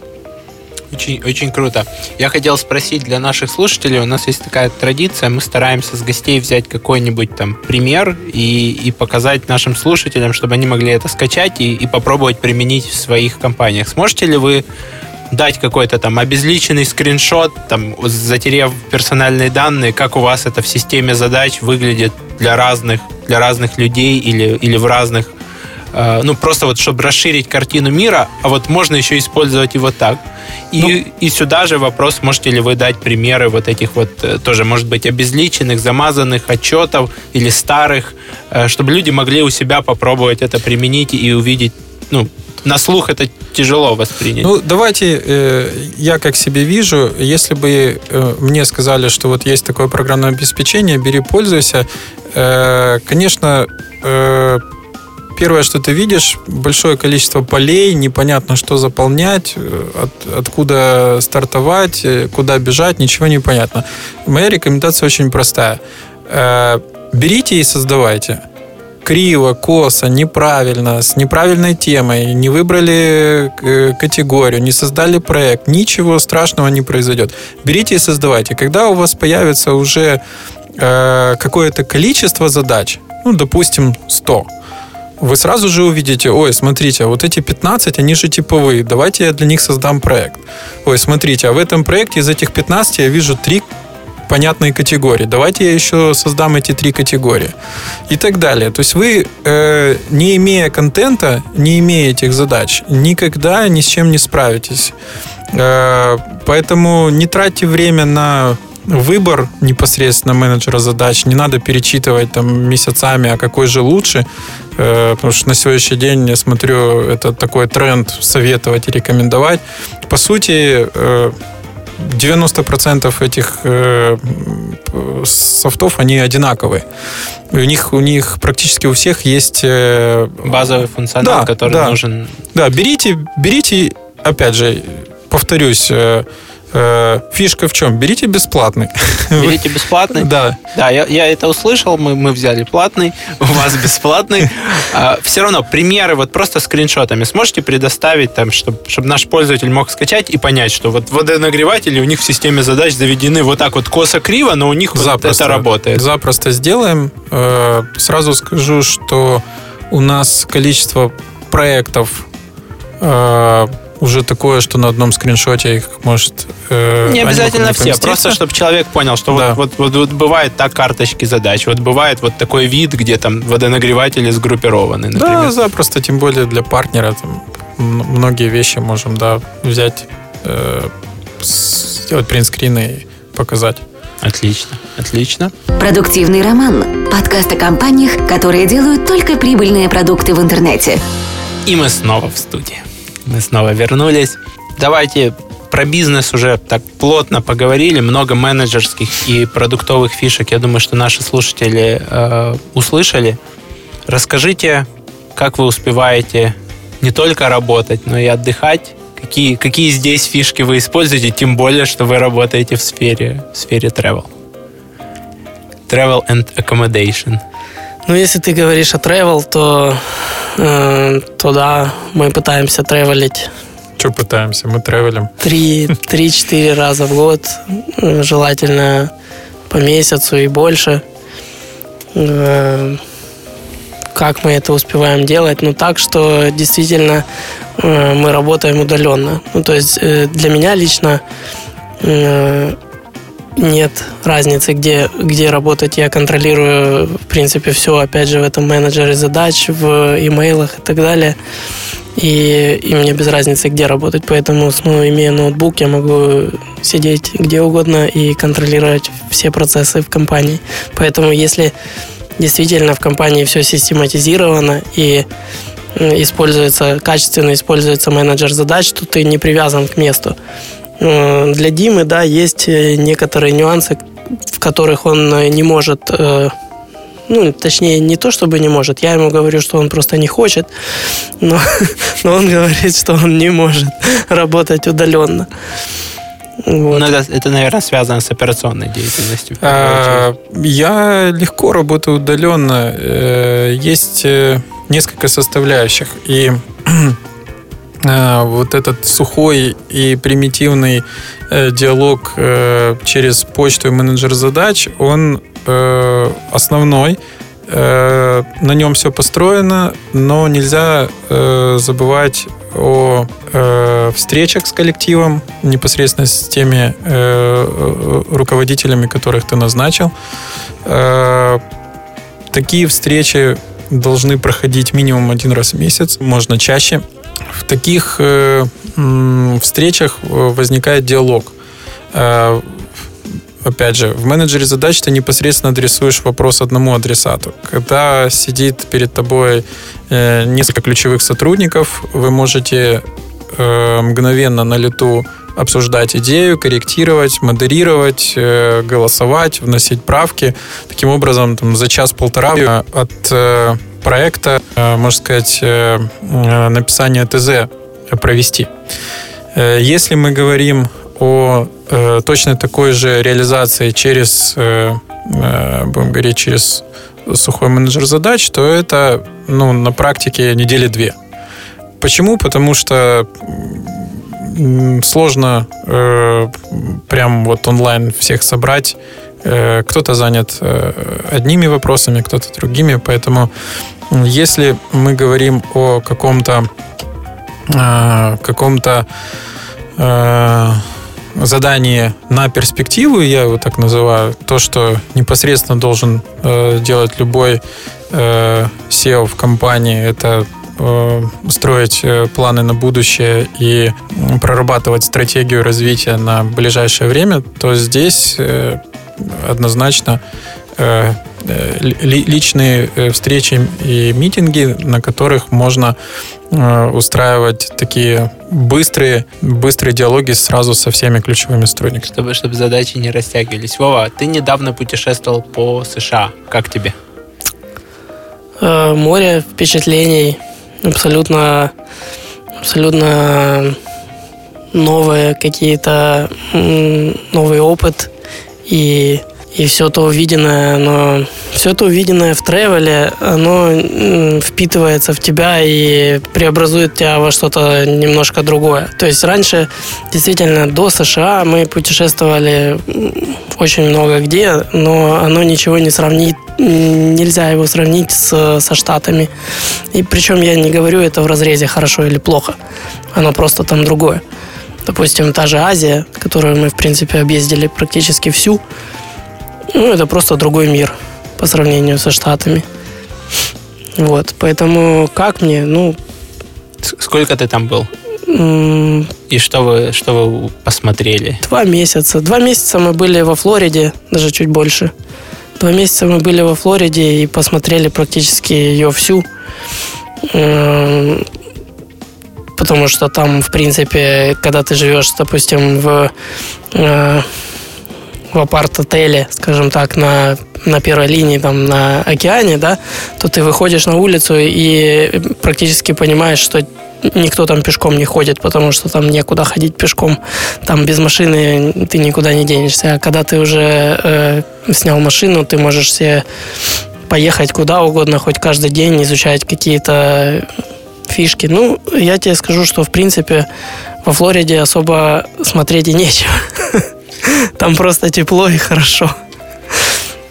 Очень, очень круто. Я хотел спросить для наших слушателей, у нас есть такая традиция, мы стараемся с гостей взять какой-нибудь там пример и, и показать нашим слушателям, чтобы они могли это скачать и, и попробовать применить в своих компаниях. Сможете ли вы дать какой-то там обезличенный скриншот, там, затерев персональные данные, как у вас это в системе задач выглядит для разных, для разных людей или, или в разных ну, просто вот, чтобы расширить картину мира, а вот можно еще использовать его так. И, ну, и сюда же вопрос, можете ли вы дать примеры вот этих вот, э, тоже, может быть, обезличенных, замазанных отчетов или старых, э, чтобы люди могли у себя попробовать это применить и увидеть, ну, на слух это тяжело воспринять. Ну, давайте э, я как себе вижу, если бы э, мне сказали, что вот есть такое программное обеспечение, бери, пользуйся. Э, конечно, э, первое, что ты видишь, большое количество полей, непонятно, что заполнять, э, от, откуда стартовать, э, куда бежать, ничего не понятно. Моя рекомендация очень простая. Э, берите и создавайте. Криво, косо, неправильно, с неправильной темой, не выбрали категорию, не создали проект, ничего страшного не произойдет. Берите и создавайте. Когда у вас появится уже какое-то количество задач, ну, допустим, 100, вы сразу же увидите, ой, смотрите, а вот эти 15, они же типовые, давайте я для них создам проект. Ой, смотрите, а в этом проекте из этих 15 я вижу три понятные категории. Давайте я еще создам эти три категории. И так далее. То есть вы, э, не имея контента, не имея этих задач, никогда ни с чем не справитесь. Э, поэтому не тратьте время на выбор непосредственно менеджера задач. Не надо перечитывать там месяцами, а какой же лучше. Э, потому что на сегодняшний день я смотрю, это такой тренд советовать и рекомендовать. По сути, э, 90% этих э, софтов, они одинаковые. И у них, у них практически у всех есть... Э, Базовый функционал, да, который да. нужен. Да, берите, берите, опять же, повторюсь, э, э, фишка в чем? Берите бесплатный. Берите бесплатный. Да. Да, я, я это услышал, мы, мы взяли платный, у вас бесплатный. А, все равно примеры вот просто скриншотами сможете предоставить, там, чтобы, чтобы наш пользователь мог скачать и понять, что вот водонагреватели у них в системе задач заведены вот так вот косо-криво, но у них вот Запросто. это работает. Запросто сделаем. Э, Сразу скажу, что у нас количество проектов э, уже такое, что на одном скриншоте их может... э, Не обязательно все, просто чтобы человек понял, что Да. вот, вот, вот, вот бывает так карточки задач, вот бывает вот такой вид, где там водонагреватели сгруппированы, например. Да, запросто, тем более для партнера. Там, многие вещи можем, да, взять, э, сделать принтскрин и показать. Отлично, отлично. Продуктивный роман. Подкаст о компаниях, которые делают только прибыльные продукты в интернете. И мы снова в студии. Мы снова вернулись. Давайте про бизнес уже так плотно поговорили. Много менеджерских и продуктовых фишек. Я думаю, что наши слушатели э, услышали. Расскажите, как вы успеваете не только работать, но и отдыхать. Какие, какие здесь фишки вы используете, тем более, что вы работаете в сфере, в сфере travel. Travel and accommodation. Ну, если ты говоришь о travel, то, э, то да, мы пытаемся тревелить Что пытаемся? Мы тревелим. три- 3-4 раза в год, э, желательно по месяцу и больше. Э, Как мы это успеваем делать? Ну, так, что действительно э, мы работаем удаленно. Ну, то есть э, для меня лично э, нет разницы, где, где работать. Я контролирую, в принципе, все, опять же, в этом менеджере задач, в имейлах и так далее. И, и мне без разницы, где работать. Поэтому, ну, имея ноутбук, я могу сидеть где угодно и контролировать все процессы в компании. Поэтому, если действительно в компании все систематизировано и используется, качественно используется менеджер задач, то ты не привязан к месту. Э, Для Димы, да, есть э, некоторые нюансы, в которых он э, не может, ну, точнее, не то чтобы не может, я ему говорю, что он просто не хочет, но, но он говорит, что он не может работать удаленно. Вот. Ну, это, это, наверное, связано с операционной деятельностью. А, Я легко работаю удаленно. Есть несколько составляющих. И вот этот сухой и примитивный э, диалог э, через почту и менеджер задач, он э, основной. Э, На нем все построено, но нельзя э, забывать о э, встречах с коллективом, непосредственно с теми э, э, руководителями, которых ты назначил. Э, Такие встречи должны проходить минимум один раз в месяц, можно чаще. В таких э, встречах э, возникает диалог. Э, Опять же, в менеджере задач ты непосредственно адресуешь вопрос одному адресату. Когда сидит перед тобой несколько ключевых сотрудников, вы можете э, мгновенно на лету обсуждать идею, корректировать, модерировать, э, голосовать, вносить правки. Таким образом, там, за час-полтора от э, проекта, э, можно сказать, э, э, написания ТЗ провести. Э, Если мы говорим о э, точно такой же реализации через, э, э, будем говорить, через сухой менеджер задач, то это ну, на практике недели две. Почему? Потому что сложно э, прям вот онлайн всех собрать. Э, кто-то занят э, одними вопросами, кто-то другими, поэтому Если мы говорим о каком-то э, каком-то э, задании на перспективу, я его так называю, то, что непосредственно должен э, делать любой э, SEO в компании, это строить э, планы на будущее и прорабатывать стратегию развития на ближайшее время, то здесь э, однозначно э, э личные э, встречи и митинги, на которых можно Э, устраивать такие быстрые, быстрые диалоги сразу со всеми ключевыми сотрудниками. Чтобы, чтобы задачи не растягивались. Вова, ты недавно путешествовал по США. Как тебе? Э, море впечатлений. Абсолютно, абсолютно новые какие-то, новый опыт. И и все то увиденное, оно, все то увиденное в тревеле, оно впитывается в тебя и преобразует тебя во что-то немножко другое. То есть раньше, действительно, до США мы путешествовали очень много где, но оно ничего не сравнит, нельзя его сравнить с, со Штатами. И причем я не говорю это в разрезе хорошо или плохо, оно просто там другое. Допустим, та же Азия, которую мы, в принципе, объездили практически всю, ну, это просто другой мир по сравнению со Штатами. Вот, поэтому как мне, ну... Сколько ты там был? И что вы, что вы посмотрели? Два месяца. Два месяца мы были во Флориде, даже чуть больше. Два месяца мы были во Флориде и посмотрели практически ее всю. Потому что там, в принципе, когда ты живешь, допустим, в э, в апарт-отеле, скажем так, на, на первой линии, там, на океане, да, то ты выходишь на улицу и практически понимаешь, что никто там пешком не ходит, потому что там некуда ходить пешком. Там без машины ты никуда не денешься. А когда ты уже э, снял машину, ты можешь себе поехать куда угодно, хоть каждый день, изучать какие-то фишки. Ну, я тебе скажу, что в принципе во Флориде особо смотреть и нечего. Там просто тепло и хорошо.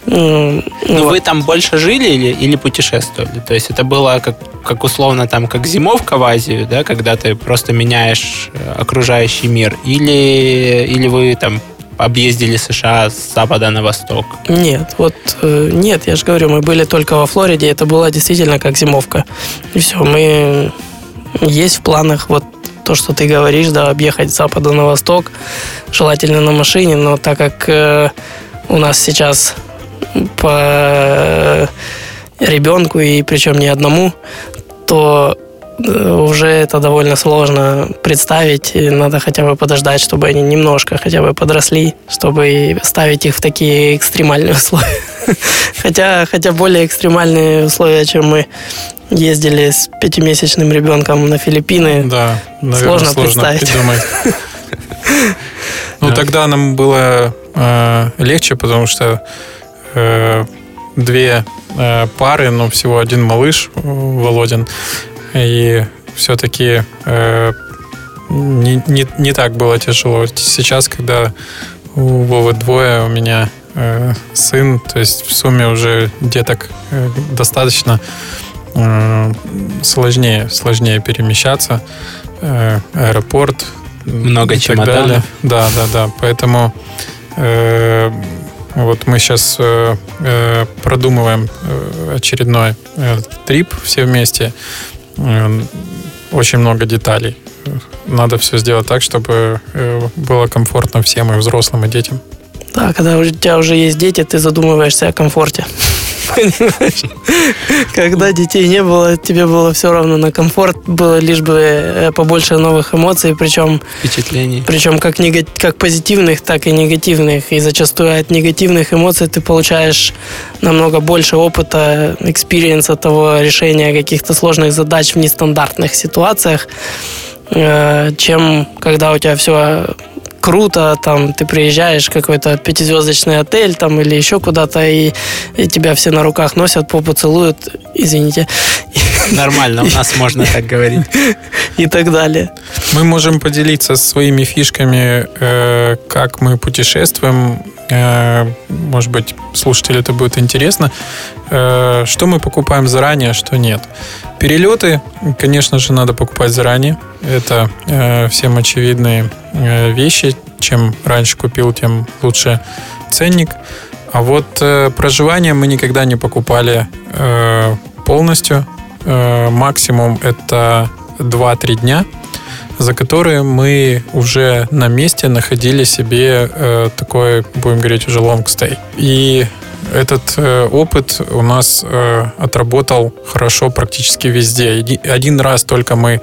Ну, вы там больше жили или, или путешествовали? То есть это было как, как условно там, как зимовка в Азию, да, когда ты просто меняешь э, окружающий мир? Или, или вы там объездили США с запада на восток? Нет, вот э, нет, я же говорю, мы были только во Флориде, это была действительно как зимовка. И все, мы есть в планах вот то, что ты говоришь, да, объехать с запада на восток, желательно на машине, но так как э, у нас сейчас по ребенку, и причем не одному, то э, уже это довольно сложно представить. И надо хотя бы подождать, чтобы они немножко хотя бы подросли, чтобы ставить их в такие экстремальные условия. Хотя, хотя более экстремальные условия, чем мы ездили с пятимесячным ребенком на Филиппины. Да, наверное, сложно, сложно представить. придумать. Ну, тогда нам было э, легче, потому что э, две э, пары, но всего один малыш, Володин. И все-таки не, не, не так было тяжело. Сейчас, когда у Вовы двое, у меня сын, то есть в сумме уже деток достаточно сложнее, сложнее перемещаться. Э, аэропорт. Много чемоданов. Да, да, да. Поэтому э, вот мы сейчас э, продумываем очередной э, трип все вместе. Очень много деталей. Надо все сделать так, чтобы было комфортно всем, и взрослым, и детям. Да, когда у тебя уже есть дети, ты задумываешься о комфорте. Понимаешь? Когда детей не было, тебе было все равно на комфорт, было лишь бы э, побольше новых эмоций, причем... Впечатлений. Причем как, нега, как позитивных, так и негативных. И зачастую от негативных эмоций ты получаешь намного больше опыта, experience а того решения каких-то сложных задач в нестандартных ситуациях, э, чем когда у тебя все круто, там ты приезжаешь в какой-то пятизвездочный отель там или еще куда-то, и, и тебя все на руках носят, попу целуют, извините, Нормально, у нас можно так говорить. И так далее. Мы можем поделиться своими фишками, э, как мы путешествуем. Э, может быть, слушателю это будет интересно. Э, что мы покупаем заранее, а что нет. Перелеты, конечно же, надо покупать заранее. Это всем очевидные вещи. Чем раньше купил, тем лучше ценник. А вот э, проживание мы никогда не покупали э, полностью. Э, максимум это 2-3 дня, за которые мы уже на месте находили себе э, такой, будем говорить, уже long stay. И этот э, опыт у нас э, отработал хорошо практически везде. Один раз только мы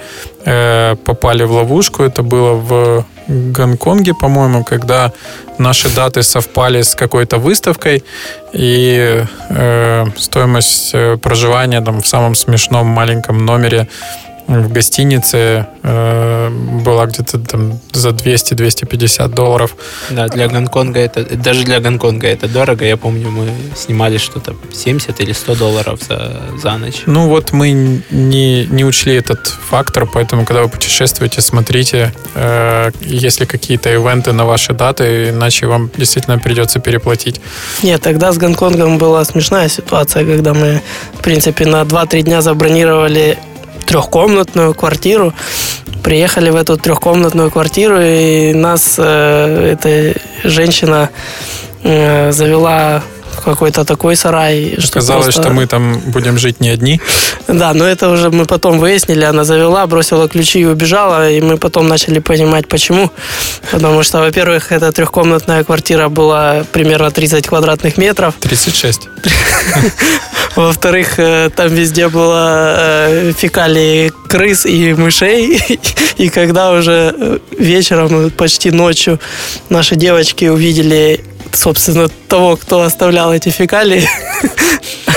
попали в ловушку, это было в Гонконге, по-моему, когда наши даты совпали с какой-то выставкой, и э, стоимость э, проживания там в самом смешном маленьком номере в гостинице э, была где-то там за 200-250 долларов. Да, для Гонконга это, даже для Гонконга это дорого. Я помню, мы снимали что-то 70 или 100 долларов за, за ночь. Ну вот мы не, не учли этот фактор, поэтому когда вы путешествуете, смотрите, э, если какие-то ивенты на ваши даты, иначе вам действительно придется переплатить. Нет, тогда с Гонконгом была смешная ситуация, когда мы, в принципе, на 2-3 дня забронировали трехкомнатную квартиру. Приехали в эту трехкомнатную квартиру, и нас э, эта женщина э, завела какой-то такой сарай. Что просто... что мы там будем жить не одни. Да, но это уже мы потом выяснили. Она завела, бросила ключи и убежала. И мы потом начали понимать, почему. Потому что, во-первых, эта трехкомнатная квартира была примерно 30 квадратных метров. 36. Во-вторых, э, там везде было э, фекалии крыс и мышей. И когда уже э, вечером, почти ночью, наши девочки увидели собственно, того, кто оставлял эти фекалии.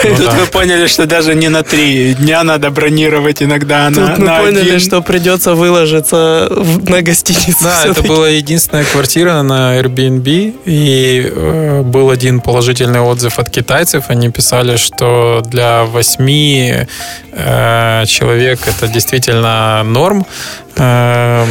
Ну, Тут да. вы поняли, что даже не на три дня надо бронировать иногда Тут на, мы на поняли, один. что придется выложиться в, на гостиницу. Да, это была единственная квартира на Airbnb, и э, был один положительный отзыв от китайцев. Они писали, что для восьми э, человек это действительно норм. Э,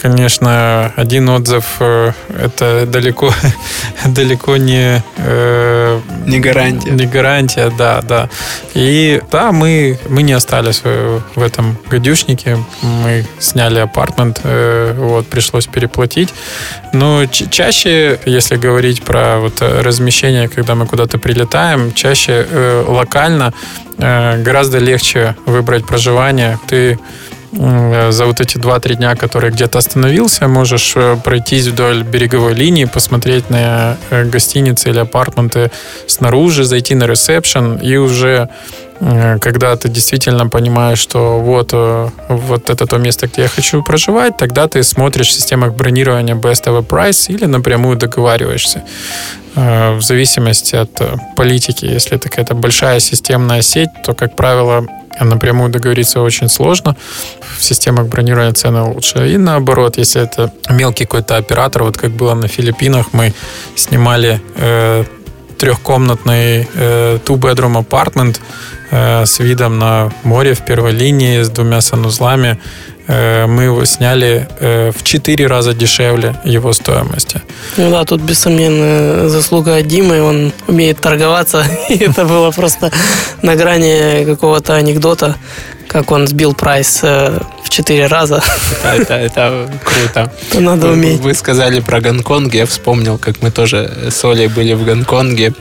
конечно, один отзыв э, это далеко, далеко не... Э, не гарантия. Не гарантия, да, да. И да, мы, мы не остались в, в этом гадюшнике. Мы сняли апартмент, э, вот, пришлось переплатить. Но чаще, если говорить про вот размещение, когда мы куда-то прилетаем, чаще э, локально э, гораздо легче выбрать проживание. Ты за вот эти 2-3 дня, которые где-то остановился, можешь э, пройтись вдоль береговой линии, посмотреть на э, гостиницы или апартменты снаружи, зайти на ресепшн и уже э, когда ты действительно понимаешь, что вот, вот это то место, где я хочу проживать, тогда ты смотришь в системах бронирования Best Ever Price или напрямую договариваешься. В зависимости от политики, если это какая-то большая системная сеть, то, как правило, напрямую договориться очень сложно. В системах бронирования цены лучше. И наоборот, если это мелкий какой-то оператор, вот как было на Филиппинах, мы снимали э, трехкомнатный э, two-bedroom апартмент э, с видом на море в первой линии, с двумя санузлами. Э, мы его сняли э, в 4 раза дешевле его стоимости. Ну да, тут бессомненно заслуга Димы, он умеет торговаться, и это было просто на грани какого-то анекдота, как он сбил прайс э, в 4 раза. Это, это, это круто. Это надо уметь. Вы сказали про Гонконг, я вспомнил, как мы тоже с Олей были в Гонконге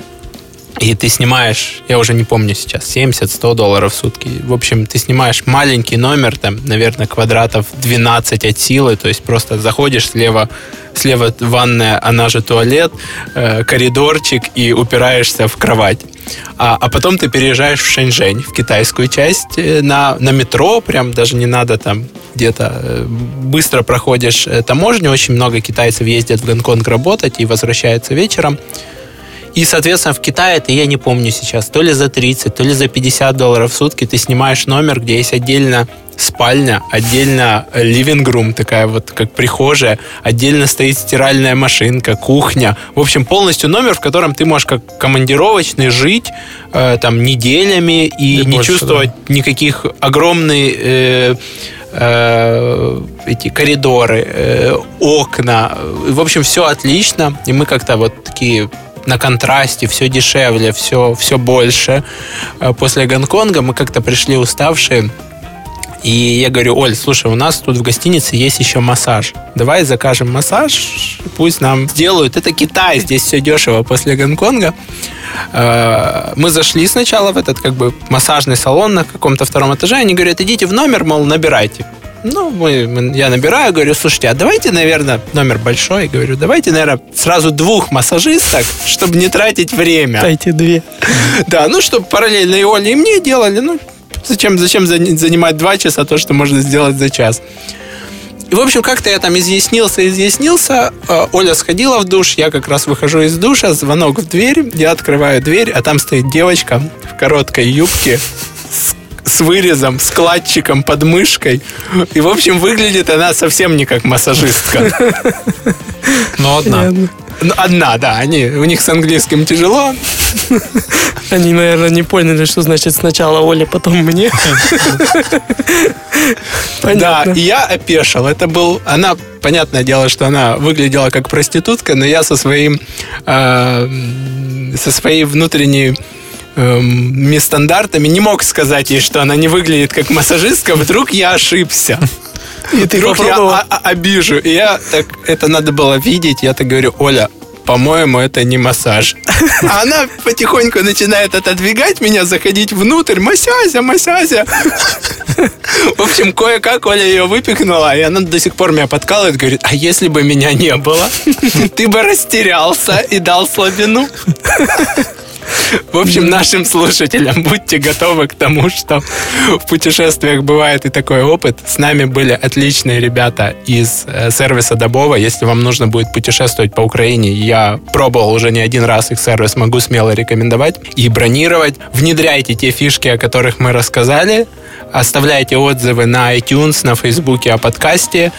и ты снимаешь, я уже не помню сейчас, 70-100 долларов в сутки. В общем, ты снимаешь маленький номер, там, наверное, квадратов 12 от силы, то есть просто заходишь слева, слева ванная, она же туалет, э, коридорчик и упираешься в кровать. А, а потом ты переезжаешь в Шэньчжэнь, в китайскую часть, э, на, на метро, прям даже не надо там где-то э, быстро проходишь таможню, очень много китайцев ездят в Гонконг работать и возвращаются вечером. И, соответственно, в Китае, это я не помню сейчас, то ли за 30, то ли за 50 долларов в сутки ты снимаешь номер, где есть отдельно спальня, отдельно room, такая вот как прихожая, отдельно стоит стиральная машинка, кухня. В общем, полностью номер, в котором ты можешь как командировочный жить э, там неделями и, и не больше, чувствовать да. никаких огромных э, э, эти коридоры, э, окна. В общем, все отлично. И мы как-то вот такие на контрасте, все дешевле, все, все больше. Э, после Гонконга мы как-то пришли уставшие. И я говорю, Оль, слушай, у нас тут в гостинице есть еще массаж. Давай закажем массаж, пусть нам сделают. Это Китай, здесь все дешево после Гонконга. Э, мы зашли сначала в этот как бы массажный салон на каком-то втором этаже. Они говорят, идите в номер, мол, набирайте. Ну, мы, мы, я набираю, говорю, слушайте, а давайте, наверное, номер большой, говорю, давайте, наверное, сразу двух массажисток, чтобы не тратить время. Дайте две. Да, ну, чтобы параллельно и Оле, и мне делали, ну, зачем, зачем занимать два часа то, что можно сделать за час. И, в общем, как-то я там изъяснился, изъяснился. Э, Оля сходила в душ, я как раз выхожу из душа, звонок в дверь, я открываю дверь, а там стоит девочка в короткой юбке с вырезом, с кладчиком под мышкой. И, в общем, выглядит она совсем не как массажистка. Но одна. Ну, одна, да. Они, у них с английским тяжело. Они, наверное, не поняли, что значит сначала Оля, потом мне. Да, и я опешил. Это был... Она, понятное дело, что она выглядела как проститутка, но я со своим... Э, со своей внутренней эм, стандартами не мог сказать ей, что она не выглядит как массажистка, вдруг я ошибся. И ты вдруг я обижу. И я так, это надо было видеть, я так говорю, Оля, по-моему, это не массаж. А она потихоньку начинает отодвигать меня, заходить внутрь. Масязя, масязя. В общем, кое-как Оля ее выпихнула, и она до сих пор меня подкалывает, говорит, а если бы меня не было, ты бы растерялся и дал слабину. В общем, нашим слушателям будьте готовы к тому, что в путешествиях бывает и такой опыт. С нами были отличные ребята из э, сервиса Добова. Если вам нужно будет путешествовать по Украине, я пробовал уже не один раз их сервис, могу смело рекомендовать и бронировать. Внедряйте те фишки, о которых мы рассказали. Оставляйте отзывы на iTunes, на Фейсбуке о подкасте.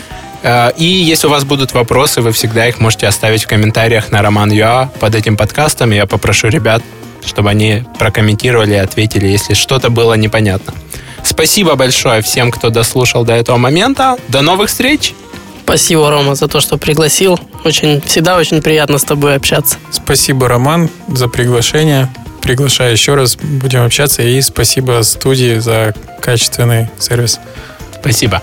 Э, и если у вас будут вопросы, вы всегда их можете оставить в комментариях на Роман Юа под этим подкастом. Я попрошу ребят чтобы они прокомментировали и ответили, если что-то было непонятно. Спасибо большое всем, кто дослушал до этого момента. До новых встреч! Спасибо, Рома, за то, что пригласил. Очень, всегда очень приятно с тобой общаться. Спасибо, Роман, за приглашение. Приглашаю еще раз, будем общаться. И спасибо студии за качественный сервис. Спасибо.